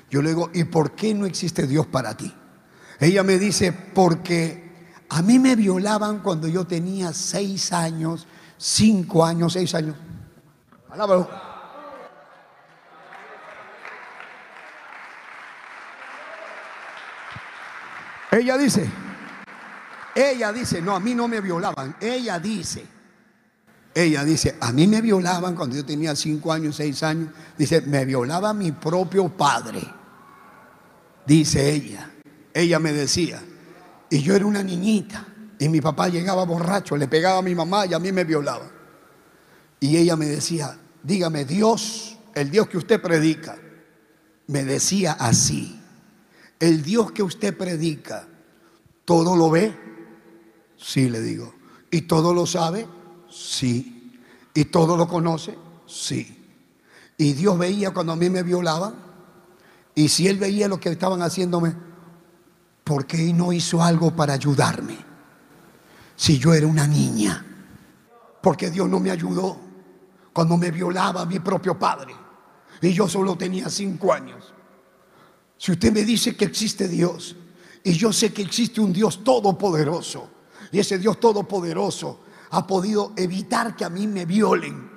Yo le digo, ¿y por qué no existe Dios para ti? Ella me dice, porque a mí me violaban cuando yo tenía seis años, cinco años, seis años. Alábalo. Ella dice, ella dice, no, a mí no me violaban. Ella dice, ella dice, a mí me violaban cuando yo tenía cinco años, seis años. Dice, me violaba mi propio padre. Dice ella. Ella me decía, y yo era una niñita, y mi papá llegaba borracho, le pegaba a mi mamá y a mí me violaba. Y ella me decía, dígame, Dios, el Dios que usted predica, me decía así, el Dios que usted predica, ¿todo lo ve? Sí, le digo. ¿Y todo lo sabe? Sí. ¿Y todo lo conoce? Sí. Y Dios veía cuando a mí me violaban. Y si Él veía lo que estaban haciéndome, ¿por qué no hizo algo para ayudarme? Si yo era una niña. Porque Dios no me ayudó cuando me violaba mi propio padre. Y yo solo tenía cinco años. Si usted me dice que existe Dios, y yo sé que existe un Dios todopoderoso, y ese Dios todopoderoso ha podido evitar que a mí me violen,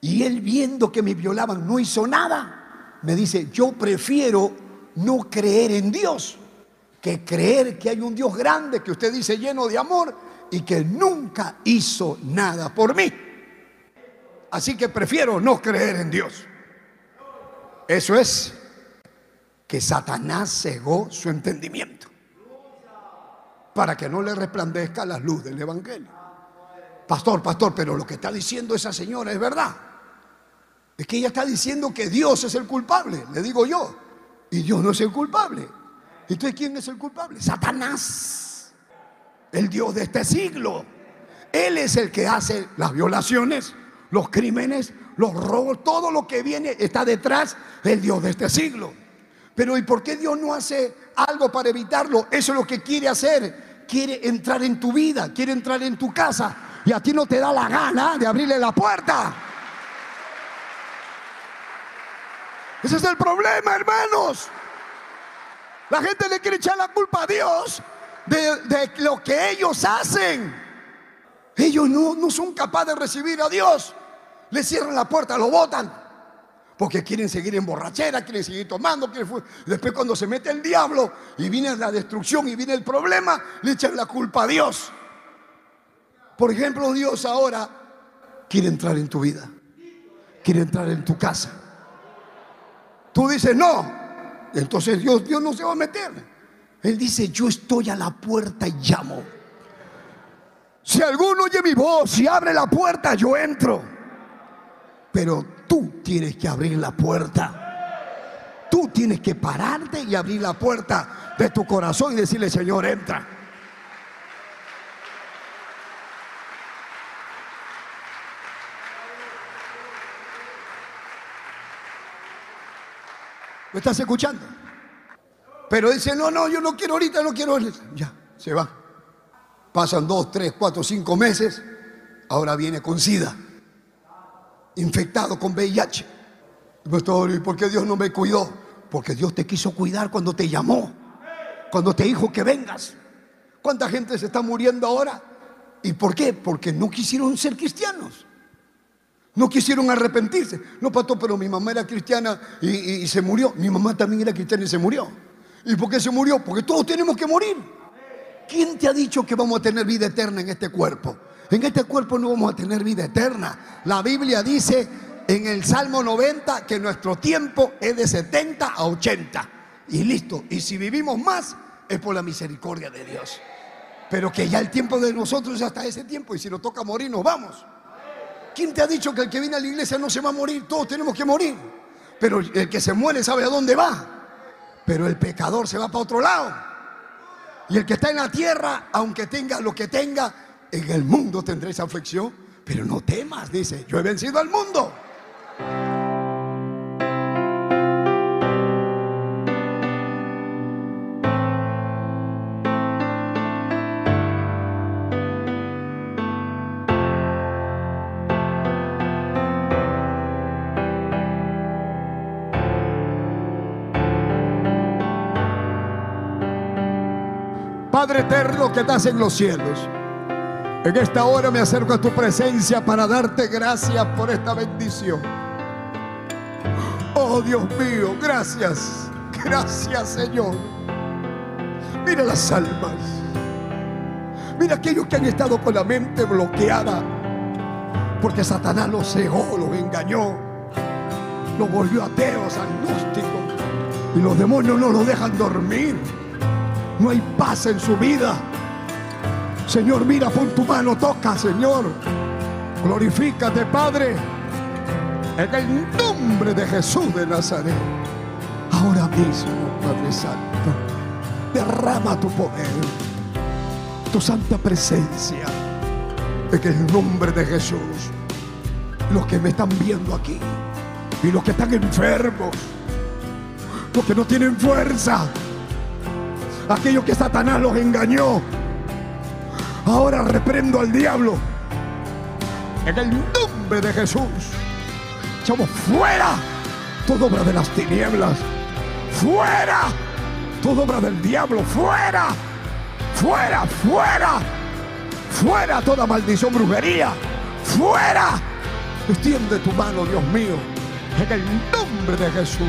y él viendo que me violaban no hizo nada, me dice, yo prefiero no creer en Dios que creer que hay un Dios grande que usted dice lleno de amor y que nunca hizo nada por mí. Así que prefiero no creer en Dios. Eso es que Satanás cegó su entendimiento para que no le resplandezca la luz del Evangelio. Pastor, pastor, pero lo que está diciendo esa señora es verdad. Es que ella está diciendo que Dios es el culpable, le digo yo. Y Dios no es el culpable. ¿Y entonces quién es el culpable? Satanás, el Dios de este siglo. Él es el que hace las violaciones, los crímenes, los robos, todo lo que viene está detrás del Dios de este siglo. Pero ¿y por qué Dios no hace algo para evitarlo? Eso es lo que quiere hacer. Quiere entrar en tu vida, quiere entrar en tu casa y a ti no te da la gana de abrirle la puerta. Ese es el problema, hermanos. La gente le quiere echar la culpa a Dios de, lo que ellos hacen. Ellos no, no son capaces de recibir a Dios. Le cierran la puerta, lo botan. Porque quieren seguir en borrachera, quieren seguir tomando. Después cuando se mete el diablo y viene la destrucción y viene el problema, le echan la culpa a Dios. Por ejemplo, Dios ahora quiere entrar en tu vida. Quiere entrar en tu casa. Tú dices, no, entonces Dios, Dios no se va a meter. Él dice, yo estoy a la puerta y llamo. Si alguno oye mi voz y abre la puerta, yo entro. Pero tú tienes que abrir la puerta. Tú tienes que pararte y abrir la puerta de tu corazón y decirle, Señor, entra. ¿Me estás escuchando? Pero dice, no, no, yo no quiero ahorita, no quiero. Ya, se va. Pasan dos, tres, cuatro, cinco meses. Ahora viene con SIDA. Infectado con VIH. ¿y por qué Dios no me cuidó? Porque Dios te quiso cuidar cuando te llamó. Cuando te dijo que vengas. ¿Cuánta gente se está muriendo ahora? ¿Y por qué? Porque no quisieron ser cristianos. No quisieron arrepentirse. No, pastor, pero mi mamá era cristiana y, se murió. Mi mamá también era cristiana y se murió. ¿Y por qué se murió? Porque todos tenemos que morir. ¿Quién te ha dicho que vamos a tener vida eterna en este cuerpo? En este cuerpo no vamos a tener vida eterna. La Biblia dice en el Salmo 90 que nuestro tiempo es de 70 a 80. y listo. Y si vivimos más, es por la misericordia de Dios. Pero que ya el tiempo de nosotros es hasta ese tiempo y si nos toca morir, nos vamos. ¿Quién te ha dicho que el que viene a la iglesia no se va a morir? Todos tenemos que morir. Pero el que se muere sabe a dónde va. Pero el pecador se va para otro lado. Y el que está en la tierra, aunque tenga lo que tenga, en el mundo tendréis aflicción. Pero no temas, dice, yo he vencido al mundo. Padre eterno que estás en los cielos. En esta hora me acerco a tu presencia para darte gracias por esta bendición. Oh Dios mío, gracias. Gracias Señor. Mira las almas. Mira aquellos que han estado con la mente bloqueada. Porque Satanás los cegó, los engañó. Los volvió ateos, agnósticos. Y los demonios no los dejan dormir no hay paz en su vida. Señor, mira, pon tu mano, toca, Señor. Glorifícate, Padre, en el nombre de Jesús de Nazaret. Ahora mismo, Padre Santo, derrama tu poder, tu santa presencia, en el nombre de Jesús. Los que me están viendo aquí y los que están enfermos, los que no tienen fuerza, aquellos que Satanás los engañó. Ahora reprendo al diablo. En el nombre de Jesús. Echamos fuera toda obra de las tinieblas. Fuera toda obra del diablo. Fuera. Fuera, fuera. Fuera toda maldición, brujería. Fuera. Extiende tu mano, Dios mío. En el nombre de Jesús.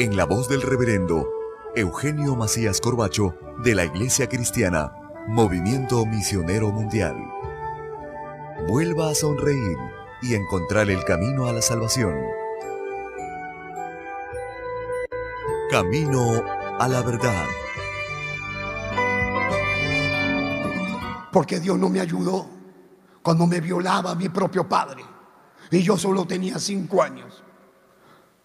en la voz del reverendo Eugenio Macías Corbacho de la Iglesia Cristiana Movimiento Misionero Mundial. Vuelva a sonreír y encontrar el camino a la salvación. Camino a la verdad. Porque Dios no me ayudó cuando me violaba mi propio padre. Y yo solo tenía cinco años.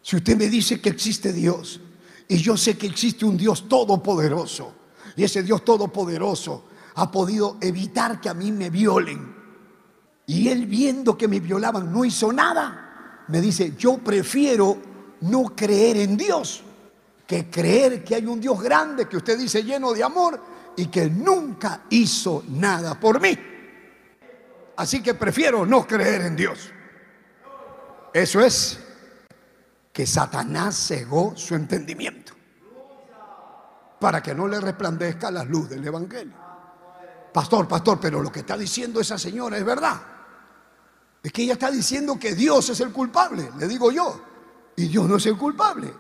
Si usted me dice que existe Dios, y yo sé que existe un Dios todopoderoso, y ese Dios todopoderoso ha podido evitar que a mí me violen. Y él viendo que me violaban no hizo nada. Me dice, yo prefiero no creer en Dios que creer que hay un Dios grande que usted dice lleno de amor y que nunca hizo nada por mí. Así que prefiero no creer en Dios. Eso es que Satanás cegó su entendimiento para que no le resplandezca la luz del Evangelio. Pastor, pastor, pero lo que está diciendo esa señora es verdad. Es que ella está diciendo que Dios es el culpable, le digo yo. Y Dios no es el culpable.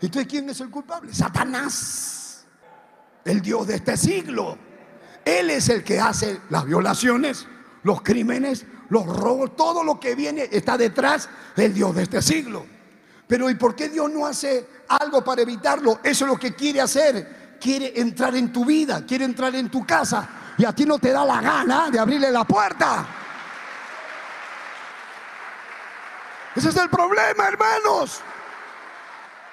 Entonces, ¿quién es el culpable? Satanás, el Dios de este siglo. Él es el que hace las violaciones, los crímenes, los robos, todo lo que viene está detrás del Dios de este siglo. Pero ¿y por qué Dios no hace algo para evitarlo? Eso es lo que quiere hacer. Quiere entrar en tu vida, quiere entrar en tu casa, y a ti no te da la gana de abrirle la puerta. Ese es el problema, hermanos.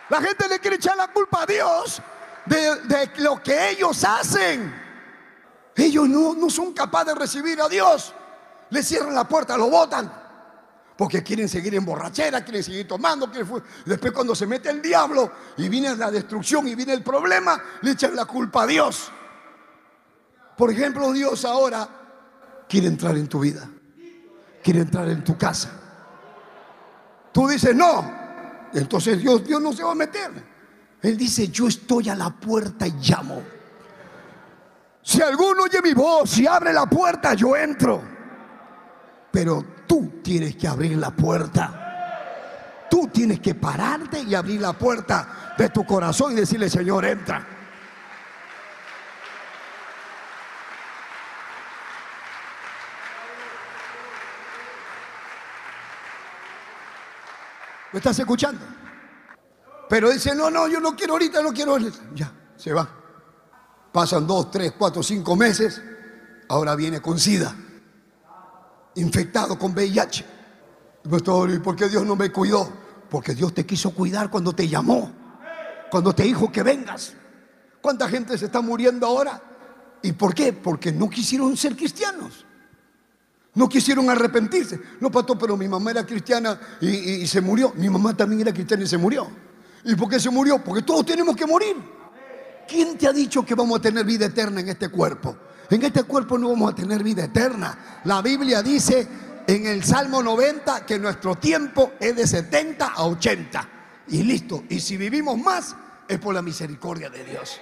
La gente le quiere echar la culpa a Dios de, lo que ellos hacen. Ellos no, no son capaces de recibir a Dios. Le cierran la puerta, lo botan. Porque quieren seguir en borrachera, quieren seguir tomando. Después cuando se mete el diablo y viene la destrucción y viene el problema, le echan la culpa a Dios. Por ejemplo, Dios ahora quiere entrar en tu vida, quiere entrar en tu casa. Tú dices, no, entonces Dios, Dios no se va a meter. Él dice, yo estoy a la puerta y llamo. Si alguno oye mi voz y abre la puerta, yo entro. Pero tú tienes que abrir la puerta. Tú tienes que pararte y abrir la puerta de tu corazón y decirle, Señor, entra. ¿Me estás escuchando? Pero dice, no, no, yo no quiero ahorita, no quiero. Ya, se va. Pasan dos, tres, cuatro, cinco meses. Ahora viene con SIDA. Infectado con VIH. Pastor, ¿y por qué Dios no me cuidó? Porque Dios te quiso cuidar cuando te llamó. Cuando te dijo que vengas. ¿Cuánta gente se está muriendo ahora? ¿Y por qué? Porque no quisieron ser cristianos. No quisieron arrepentirse. No, pastor, pero mi mamá era cristiana y, se murió. Mi mamá también era cristiana y se murió. ¿Y por qué se murió? Porque todos tenemos que morir. ¿Quién te ha dicho que vamos a tener vida eterna en este cuerpo? En este cuerpo no vamos a tener vida eterna. La Biblia dice en el Salmo 90 que nuestro tiempo es de 70 a 80. Y listo. Y si vivimos más, es por la misericordia de Dios.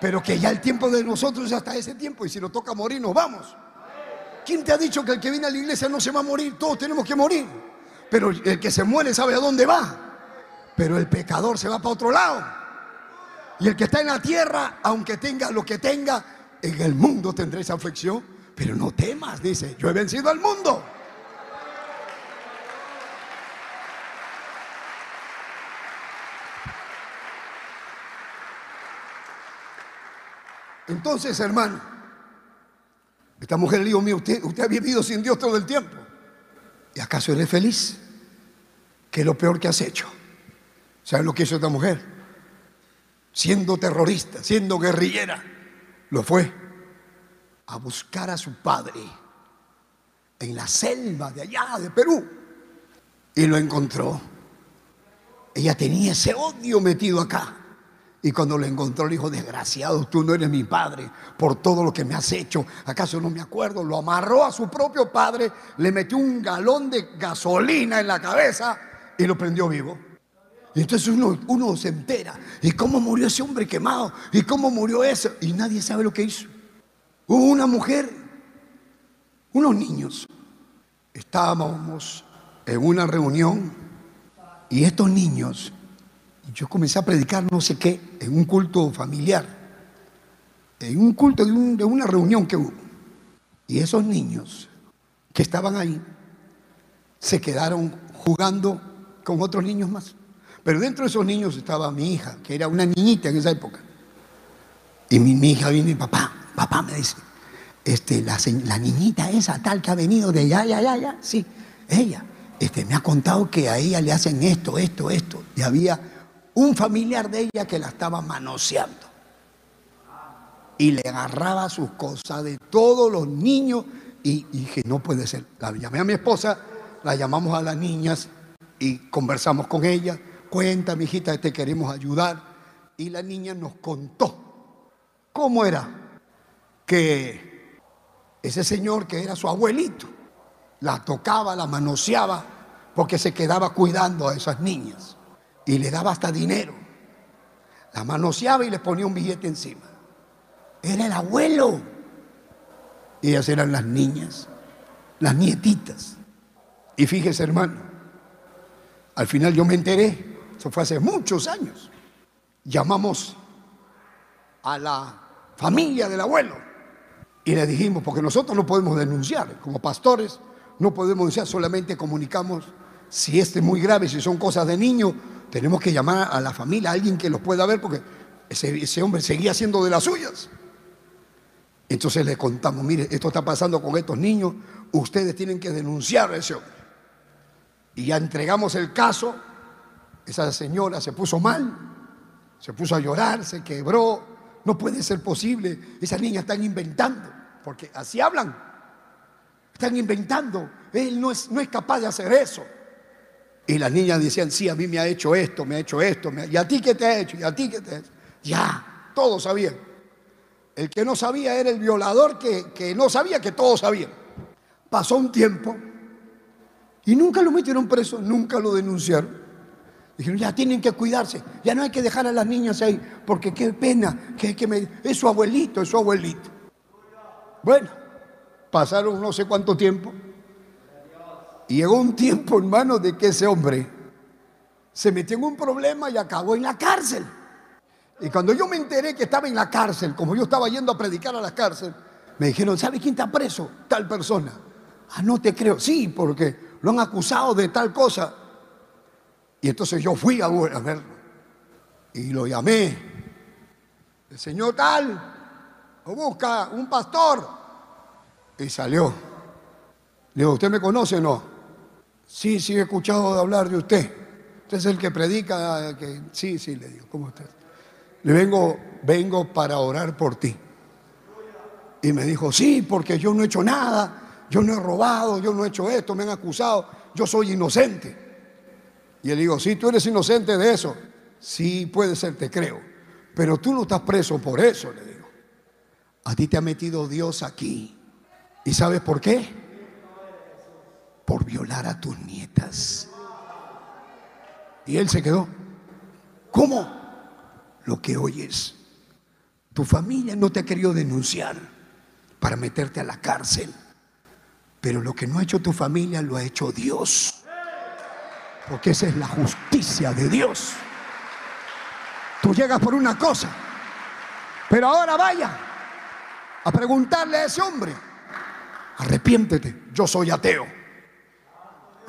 Pero que ya el tiempo de nosotros es hasta ese tiempo. Y si nos toca morir, nos vamos. ¿Quién te ha dicho que el que viene a la iglesia no se va a morir? Todos tenemos que morir. Pero el que se muere sabe a dónde va. Pero el pecador se va para otro lado. Y el que está en la tierra, aunque tenga lo que tenga, en el mundo tendrá esa aflicción. Pero no temas, dice, yo he vencido al mundo. Entonces, hermano, esta mujer le dijo, mira, usted, usted ha vivido sin Dios todo el tiempo. ¿Y acaso eres feliz? ¿Qué es lo peor que has hecho? ¿Sabes lo que hizo esta mujer? Siendo terrorista, siendo guerrillera, lo fue a buscar a su padre en la selva de allá, de Perú. Y lo encontró. Ella tenía ese odio metido acá. Y cuando lo encontró le dijo, desgraciado, tú no eres mi padre por todo lo que me has hecho. ¿Acaso no me acuerdo? Lo amarró a su propio padre, le metió un galón de gasolina en la cabeza y lo prendió vivo. Y entonces uno, se entera. ¿Y cómo murió ese hombre quemado? ¿Y cómo murió eso? Y nadie sabe lo que hizo. Hubo una mujer, unos niños. Estábamos en una reunión y estos niños yo comencé a predicar no sé qué en un culto familiar, en un culto de, una reunión que hubo. Y esos niños que estaban ahí se quedaron jugando con otros niños más. Pero dentro de esos niños estaba mi hija, que era una niñita en esa época. Y mi, hija viene y papá, papá me dice, este, la, la, niñita esa tal que ha venido de allá, allá, allá, sí, ella, este, me ha contado que a ella le hacen esto, esto, esto. Y había un familiar de ella que la estaba manoseando. Y le agarraba sus cosas de todos los niños. Y, dije, no puede ser. La llamé a mi esposa, la llamamos a las niñas y conversamos con ella. Cuenta, mi hijita, te queremos ayudar. Y la niña nos contó cómo era que ese señor que era su abuelito, la tocaba, la manoseaba, porque se quedaba cuidando a esas niñas y le daba hasta dinero. La manoseaba y le ponía un billete encima. Era el abuelo. Y ellas eran las niñas, las nietitas. Y fíjese, hermano, al final yo me enteré, eso fue hace muchos años. Llamamos a la familia del abuelo y le dijimos, porque nosotros no podemos denunciar, como pastores, no podemos denunciar, solamente comunicamos si este es muy grave, si son cosas de niño, tenemos que llamar a la familia, a alguien que los pueda ver, porque ese, hombre seguía siendo de las suyas. Entonces le contamos, mire, esto está pasando con estos niños, ustedes tienen que denunciar a ese hombre. Y ya entregamos el caso, esa señora se puso mal, se puso a llorar, se quebró, no puede ser posible, esas niñas están inventando, porque así hablan, están inventando, él no es, no es capaz de hacer eso. Y las niñas decían, sí, a mí me ha hecho esto, me ha hecho esto, ¿y a ti qué te ha hecho? ¿Y a ti qué te ha hecho? Ya, todos sabían. El que no sabía era el violador que, que no sabía que todos sabían. Pasó un tiempo y nunca lo metieron preso, nunca lo denunciaron. Dijeron, ya tienen que cuidarse, ya no hay que dejar a las niñas ahí, porque qué pena, que, que me... es su abuelito, es su abuelito. Bueno, pasaron no sé cuánto tiempo y llegó un tiempo, hermano, de que ese hombre se metió en un problema y acabó en la cárcel. Y cuando yo me enteré que estaba en la cárcel, como yo estaba yendo a predicar a la cárcel, me dijeron, ¿sabe quién está preso? Tal persona. Ah, no te creo. Sí, porque lo han acusado de tal cosa. Y entonces yo fui a verlo. Y lo llamé. El señor tal, o busca un pastor. Y salió. Le digo, ¿usted me conoce o no? Sí, sí, he escuchado hablar de usted. Usted es el que predica, sí, sí, le digo, ¿cómo está? Le vengo, vengo para orar por ti. Y me dijo, sí, porque yo no he hecho nada, yo no he robado, yo no he hecho esto, me han acusado, yo soy inocente. Y le digo, sí, tú eres inocente de eso. Sí, puede ser, te creo. Pero tú no estás preso por eso, le digo. A ti te ha metido Dios aquí. ¿Y sabes por qué? por violar a tus nietas. Y él se quedó. ¿Cómo? Lo que oyes. Tu familia no te ha querido denunciar para meterte a la cárcel. Pero lo que no ha hecho tu familia lo ha hecho Dios. Porque esa es la justicia de Dios. Tú llegas por una cosa. Pero ahora vaya a preguntarle a ese hombre. Arrepiéntete, yo soy ateo.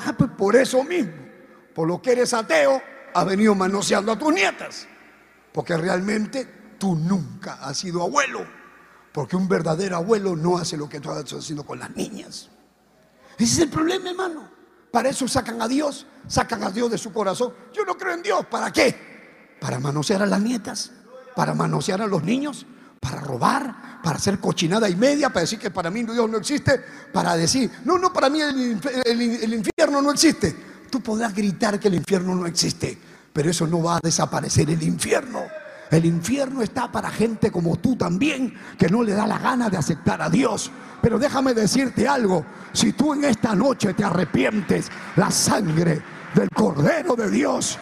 Ah, pues por eso mismo, por lo que eres ateo, has venido manoseando a tus nietas. Porque realmente tú nunca has sido abuelo. Porque un verdadero abuelo no hace lo que tú has haciendo con las niñas. Ese es el problema, hermano. Para eso sacan a Dios, sacan a Dios de su corazón. Yo no creo en Dios. ¿Para qué? Para manosear a las nietas, para manosear a los niños, para robar, para hacer cochinada y media, para decir que para mí Dios no existe, para decir, no, no, para mí el, infierno no existe. Tú podrás gritar que el infierno no existe, pero eso no va a desaparecer el infierno. El infierno está para gente como tú también, que no le da la gana de aceptar a Dios. Pero déjame decirte algo, si tú en esta noche te arrepientes, la sangre del Cordero de Dios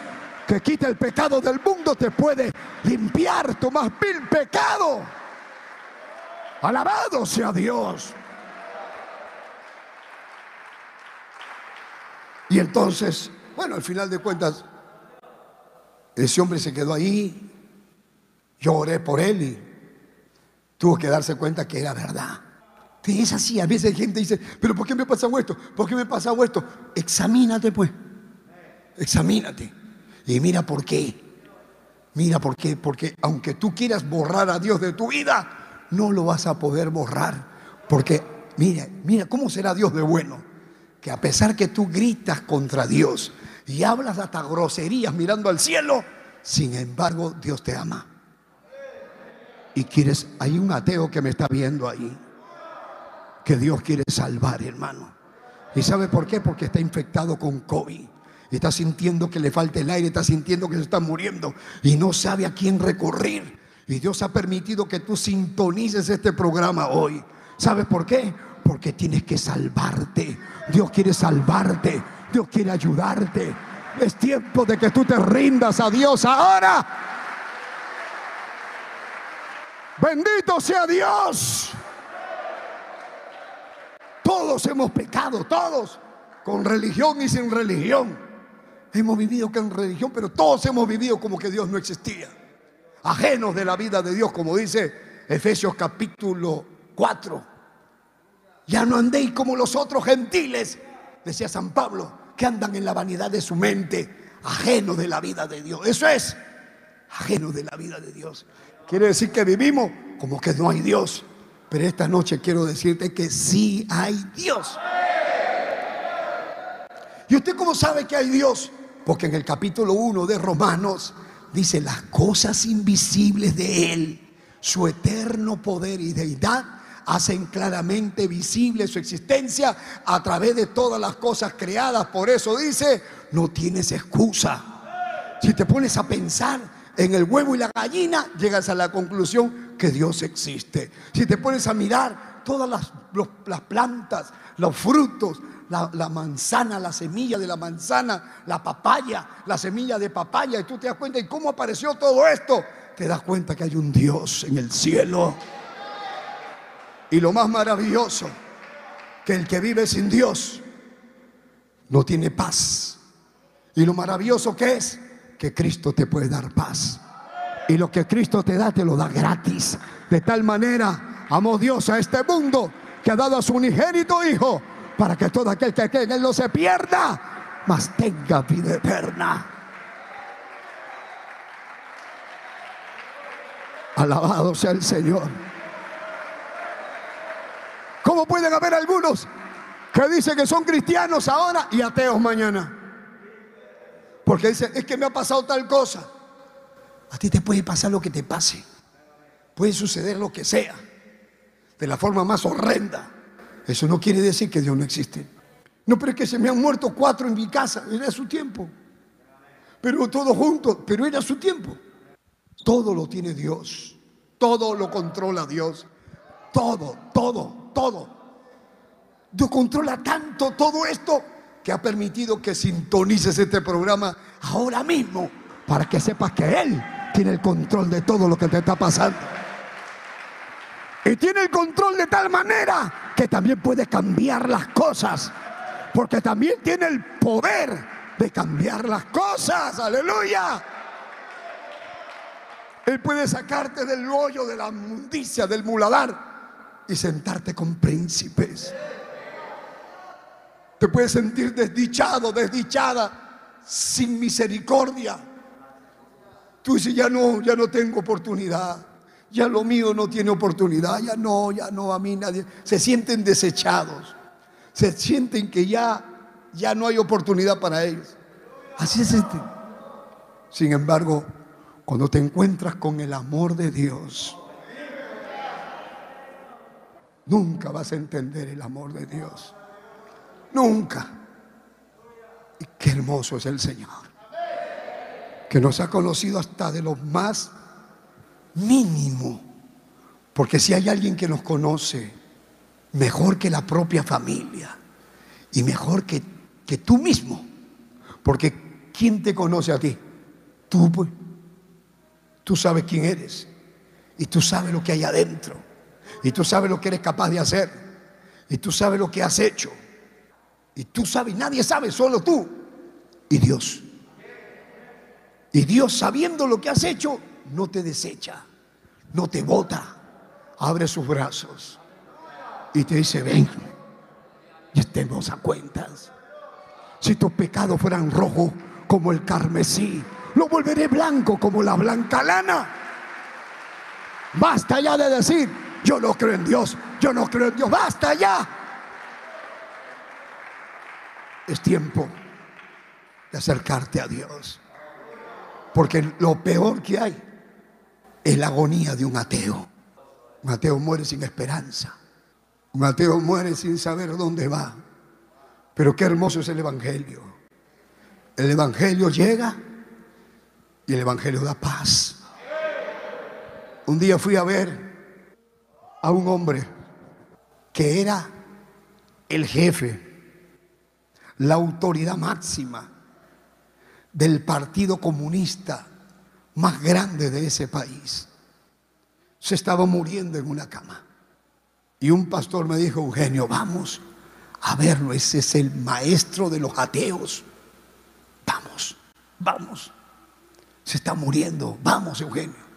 que quita el pecado del mundo te puede limpiar tu más vil pecado. Alabado sea Dios. Y entonces, bueno, al final de cuentas, ese hombre se quedó ahí. Yo oré por él y tuvo que darse cuenta que era verdad. Es así, a veces gente dice, pero ¿por qué me ha pasado esto? ¿Por qué me ha pasado esto? Examínate pues, examínate. Y mira por qué. Mira por qué. Porque aunque tú quieras borrar a Dios de tu vida, no lo vas a poder borrar. Porque mira, mira cómo será Dios de bueno que a pesar que tú gritas contra Dios y hablas hasta groserías mirando al cielo, sin embargo Dios te ama. Y quieres, hay un ateo que me está viendo ahí, que Dios quiere salvar, hermano. ¿Y sabe por qué? Porque está infectado con COVID. Está sintiendo que le falta el aire, está sintiendo que se está muriendo y no sabe a quién recurrir. Y Dios ha permitido que tú sintonices este programa hoy. ¿Sabes por qué? Porque tienes que salvarte. Dios quiere salvarte. Dios quiere ayudarte. Es tiempo de que tú te rindas a Dios ahora. Bendito sea Dios. Todos hemos pecado, todos, con religión y sin religión. Hemos vivido con religión, pero todos hemos vivido como que Dios no existía. Ajenos de la vida de Dios, como dice Efesios capítulo 4. Ya no andéis como los otros gentiles, decía San Pablo, que andan en la vanidad de su mente, ajeno de la vida de Dios. Eso es, ajeno de la vida de Dios. Quiere decir que vivimos como que no hay Dios. Pero esta noche quiero decirte que sí hay Dios. ¿Y usted cómo sabe que hay Dios? Porque en el capítulo 1 de Romanos dice las cosas invisibles de Él, su eterno poder y deidad hacen claramente visible su existencia a través de todas las cosas creadas. Por eso dice, no tienes excusa. Si te pones a pensar en el huevo y la gallina, llegas a la conclusión que Dios existe. Si te pones a mirar todas las, plantas, los frutos, la, la, manzana, la semilla de la manzana, la papaya, la semilla de papaya, y tú te das cuenta, ¿y cómo apareció todo esto? Te das cuenta que hay un Dios en el cielo. Y lo más maravilloso, que el que vive sin Dios no tiene paz. Y lo maravilloso que es, que Cristo te puede dar paz. Y lo que Cristo te da, te lo da gratis. De tal manera, amó Dios a este mundo que ha dado a su unigénito Hijo para que todo aquel que cree en Él no se pierda, mas tenga vida eterna. Alabado sea el Señor. ¿Cómo pueden haber algunos que dicen que son cristianos ahora y ateos mañana? Porque dicen, es que me ha pasado tal cosa. A ti te puede pasar lo que te pase. Puede suceder lo que sea. De la forma más horrenda. Eso no quiere decir que Dios no existe. No, pero es que se me han muerto cuatro en mi casa. Era su tiempo. Pero todos juntos. Pero era su tiempo. Todo lo tiene Dios. Todo lo controla Dios. Todo, todo todo. Dios controla tanto todo esto ha permitido que sintonices este programa ahora mismo para que sepas que Él tiene el control de todo lo que te está pasando. Y tiene el control de tal manera que también puede cambiar las cosas. Porque también tiene el poder de cambiar las cosas. Aleluya. Él puede sacarte del hoyo de la mundicia, del muladar y sentarte con príncipes. Te puedes sentir desdichado, desdichada, sin misericordia. Tú dices, ya no, ya no tengo oportunidad. Ya lo mío no tiene oportunidad. Ya no, ya no, a mí nadie. Se sienten desechados. Se sienten que ya, ya no hay oportunidad para ellos. Así se sienten. Sin embargo, cuando te encuentras con el amor de Dios, Nunca vas a entender el amor de Dios. Nunca. Y qué hermoso es el Señor. Que nos ha conocido hasta de los más mínimo. Porque si hay alguien que nos conoce mejor que la propia familia y mejor que, que tú mismo, porque ¿quién te conoce a ti? Tú, pues. Tú sabes quién eres. Y tú sabes lo que hay adentro. Y tú sabes lo que eres capaz de hacer. Y tú sabes lo que has hecho. Y tú sabes, nadie sabe, solo tú. Y Dios. Y Dios, sabiendo lo que has hecho, no te desecha, no te bota. Abre sus brazos y te dice, ven, y estemos a cuentas. Si tus pecados fueran rojos como el carmesí, lo volveré blanco como la blanca lana. Basta ya de decir, yo no creo en Dios, yo no creo en Dios, basta ya. Es tiempo de acercarte a Dios. Porque lo peor que hay es la agonía de un ateo. Un ateo muere sin esperanza. Un ateo muere sin saber dónde va. Pero qué hermoso es el Evangelio. El Evangelio llega y el Evangelio da paz. Un día fui a ver a un hombre que era el jefe, la autoridad máxima del Partido Comunista más grande de ese país. Se estaba muriendo en una cama. Y un pastor me dijo, Eugenio, vamos a verlo, ese es el maestro de los ateos. Vamos, vamos. Se está muriendo, vamos, Eugenio.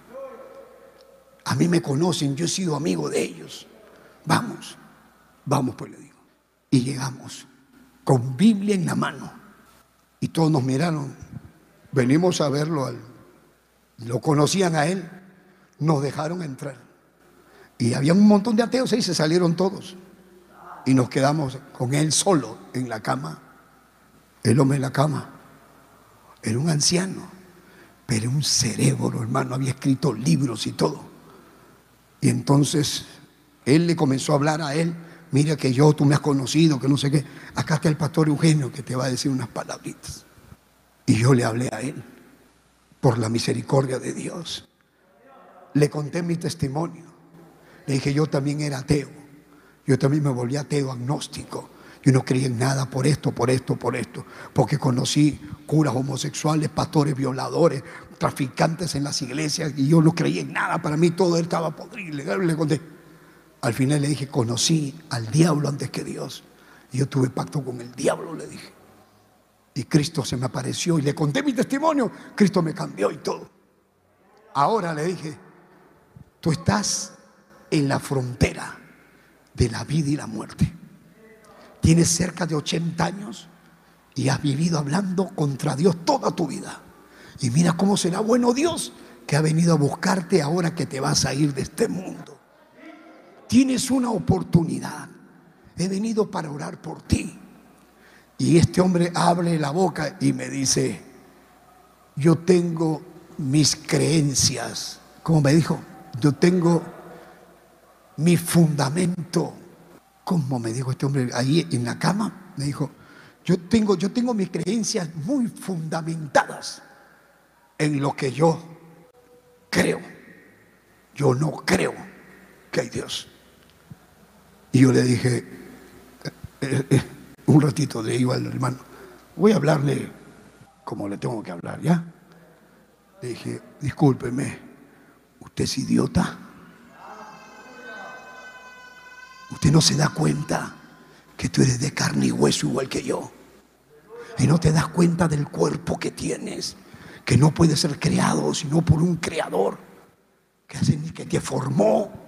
A mí me conocen, yo he sido amigo de ellos. Vamos, vamos, pues le digo. Y llegamos con Biblia en la mano. Y todos nos miraron. Venimos a verlo. Lo conocían a él. Nos dejaron entrar. Y había un montón de ateos y se salieron todos. Y nos quedamos con él solo en la cama. El hombre en la cama. Era un anciano. Pero un cerebro, hermano. Había escrito libros y todo. Y entonces él le comenzó a hablar a él mira que yo, tú me has conocido, que no sé qué. Acá está el pastor Eugenio que te va a decir unas palabritas. Y yo le hablé a él por la misericordia de Dios. Le conté mi testimonio. Le dije, yo también era ateo. Yo también me volví ateo, agnóstico. Yo no creía en nada por esto, por esto, por esto. Porque conocí curas homosexuales, pastores violadores, traficantes en las iglesias y yo no creía en nada. Para mí todo estaba podrido. Le conté, al final le dije, conocí al diablo antes que Dios. Y yo tuve pacto con el diablo, le dije. Y Cristo se me apareció y le conté mi testimonio. Cristo me cambió y todo. Ahora le dije, tú estás en la frontera de la vida y la muerte. Tienes cerca de 80 años y has vivido hablando contra Dios toda tu vida. Y mira cómo será bueno Dios que ha venido a buscarte ahora que te vas a ir de este mundo. Tienes una oportunidad. He venido para orar por ti. Y este hombre abre la boca y me dice, yo tengo mis creencias. Como me dijo, yo tengo mi fundamento. Como me dijo este hombre ahí en la cama? Me dijo, yo tengo, yo tengo mis creencias muy fundamentadas en lo que yo creo. Yo no creo que hay Dios. Y yo le dije, eh, eh, un ratito le digo al hermano, voy a hablarle como le tengo que hablar, ¿ya? Le dije, discúlpeme, ¿usted es idiota? Usted no se da cuenta que tú eres de carne y hueso igual que yo. Y no te das cuenta del cuerpo que tienes, que no puede ser creado sino por un creador que, que te formó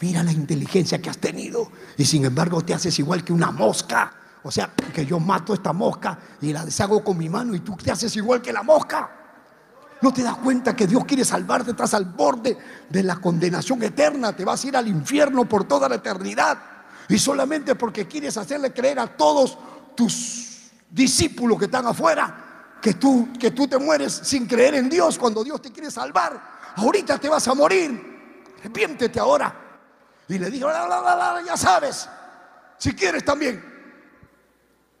Mira la inteligencia que has tenido y sin embargo te haces igual que una mosca. O sea, que yo mato esta mosca y la deshago con mi mano y tú te haces igual que la mosca. No te das cuenta que Dios quiere salvarte, estás al borde de la condenación eterna, te vas a ir al infierno por toda la eternidad. Y solamente porque quieres hacerle creer a todos tus discípulos que están afuera que tú, que tú te mueres sin creer en Dios cuando Dios te quiere salvar. Ahorita te vas a morir. Arrepiéntete ahora. Y le dijo, ya sabes, si quieres también.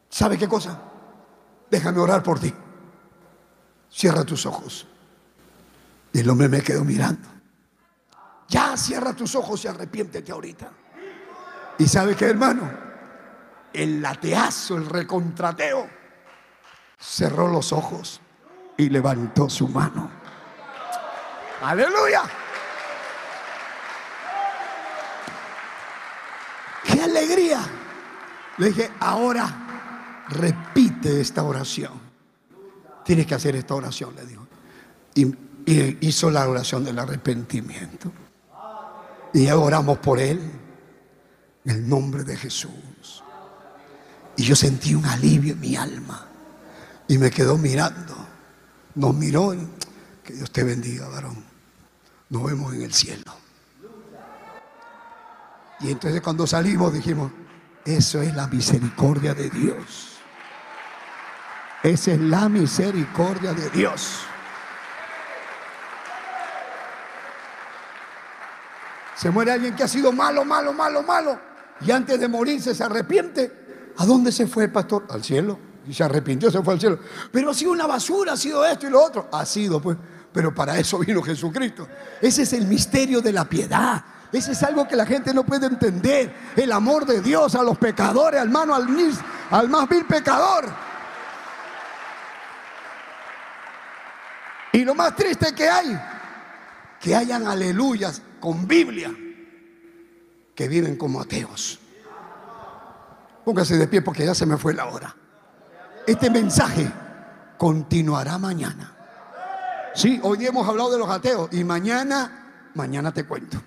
¿Sabe qué cosa? Déjame orar por ti. Cierra tus ojos. Y el hombre me quedó mirando. cierra tus ojos y arrepiéntete ahorita. ¿Y sabe qué, hermano? El lateazo, el recontrateo, cerró los ojos y levantó su mano. Aleluya. Alegría! Le dije, ahora repite esta oración. Tienes que hacer esta oración, le dijo. Y, hizo la oración del arrepentimiento. Y oramos por él en el nombre de Jesús. Y yo sentí un alivio en mi alma. Y me quedó mirando. Nos miró. Que Dios te bendiga, varón. Nos vemos en el cielo. Y entonces cuando salimos dijimos, eso es la misericordia de Dios. Esa es la misericordia de Dios. Se muere alguien que ha sido malo, malo, malo, malo. Y antes de morirse se arrepiente. ¿A dónde se fue el pastor? Al cielo. Y se arrepintió, se fue al cielo. Pero ha sido una basura, ha sido esto y lo otro. Ha sido, pues. Pero para eso vino Jesucristo. Ese es el misterio de la piedad. Ese es algo que la gente no puede entender. El amor de Dios a los pecadores, hermano, al, al más vil pecador. Y lo más triste que hay, que hayan aleluyas con Biblia que viven como ateos. Póngase de pie porque ya se me fue la hora. Este mensaje continuará mañana. Sí, hoy hemos hablado de los ateos y mañana, mañana te cuento.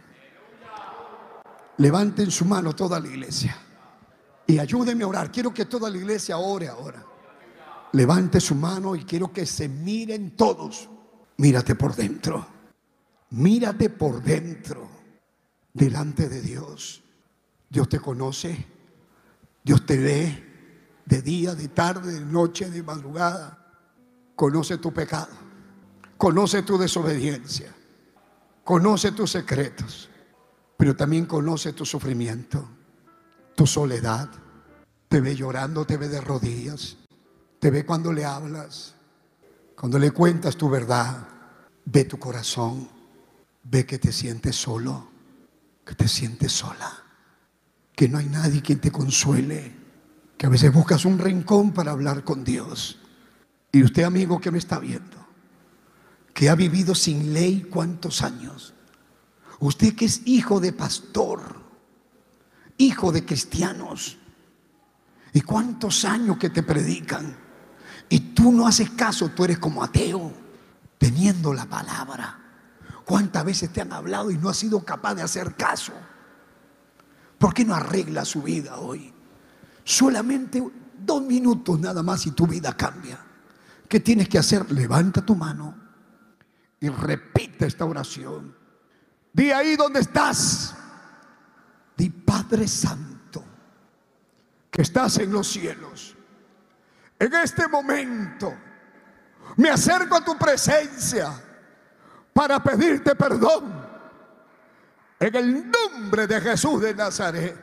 Levanten su mano toda la iglesia y ayúdenme a orar. Quiero que toda la iglesia ore ahora. Levante su mano y quiero que se miren todos. Mírate por dentro. Mírate por dentro. Delante de Dios. Dios te conoce. Dios te ve de día, de tarde, de noche, de madrugada. Conoce tu pecado. Conoce tu desobediencia. Conoce tus secretos pero también conoce tu sufrimiento, tu soledad. Te ve llorando, te ve de rodillas, te ve cuando le hablas, cuando le cuentas tu verdad, ve tu corazón, ve que te sientes solo, que te sientes sola, que no hay nadie quien te consuele, que a veces buscas un rincón para hablar con Dios. Y usted, amigo que me está viendo, que ha vivido sin ley cuántos años, Usted que es hijo de pastor, hijo de cristianos, y cuántos años que te predican, y tú no haces caso, tú eres como ateo, teniendo la palabra. ¿Cuántas veces te han hablado y no has sido capaz de hacer caso? ¿Por qué no arregla su vida hoy? Solamente dos minutos nada más y tu vida cambia. ¿Qué tienes que hacer? Levanta tu mano y repite esta oración. Di ahí donde estás. Di Padre Santo, que estás en los cielos. En este momento me acerco a tu presencia para pedirte perdón. En el nombre de Jesús de Nazaret,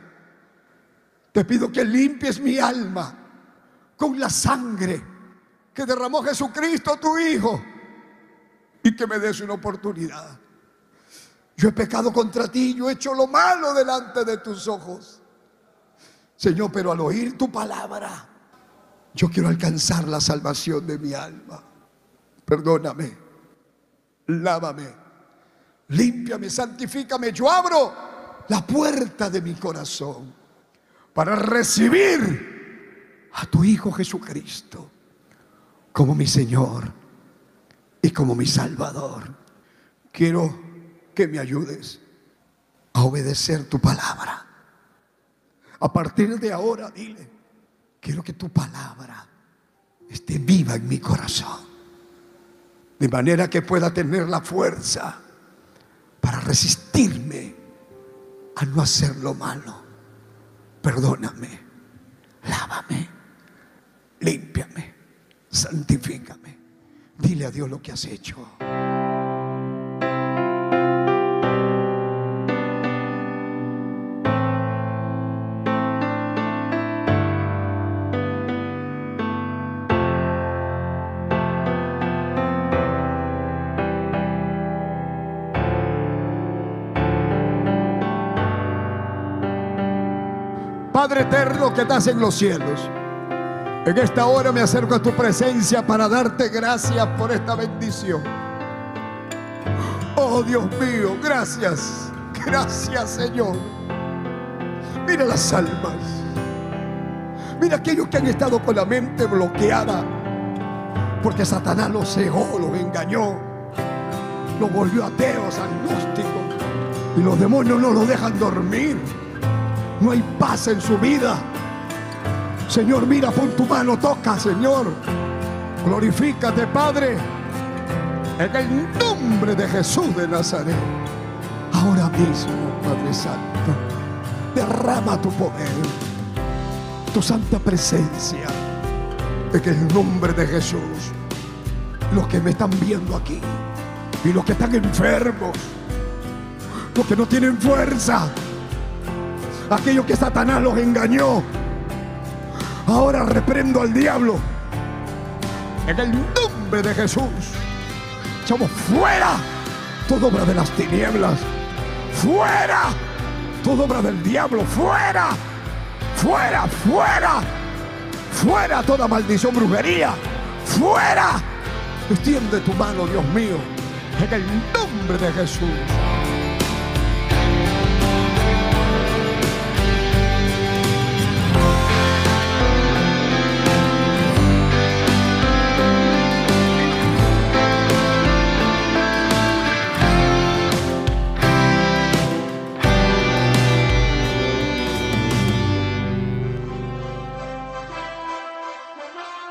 te pido que limpies mi alma con la sangre que derramó Jesucristo, tu Hijo, y que me des una oportunidad yo he pecado contra ti, yo he hecho lo malo delante de tus ojos. Señor, pero al oír tu palabra, yo quiero alcanzar la salvación de mi alma. Perdóname, lávame, límpiame, santifícame. Yo abro la puerta de mi corazón para recibir a tu Hijo Jesucristo como mi Señor y como mi Salvador. Quiero que me ayudes a obedecer tu palabra. A partir de ahora, dile, quiero que tu palabra esté viva en mi corazón. De manera que pueda tener la fuerza para resistirme a no hacer lo malo. Perdóname, lávame, límpiame, santifícame. Dile a Dios lo que has hecho. Padre eterno que estás en los cielos. En esta hora me acerco a tu presencia para darte gracias por esta bendición. Oh Dios mío, gracias. Gracias Señor. Mira las almas. Mira aquellos que han estado con la mente bloqueada. Porque Satanás los cegó, los engañó. Los volvió ateos, agnósticos. Y los demonios no los dejan dormir. No hay paz en su vida. Señor, mira, pon tu mano, toca, Señor. Glorifícate, Padre. En el nombre de Jesús de Nazaret. Ahora mismo, Padre Santo, derrama tu poder, tu santa presencia. En el nombre de Jesús. Los que me están viendo aquí y los que están enfermos, los que no tienen fuerza, aquellos que Satanás los engañó Ahora reprendo al diablo. En el nombre de Jesús. Echamos fuera toda obra de las tinieblas. Fuera toda obra del diablo. Fuera. Fuera, fuera. Fuera toda maldición, brujería. Fuera. Extiende tu mano, Dios mío. En el nombre de Jesús.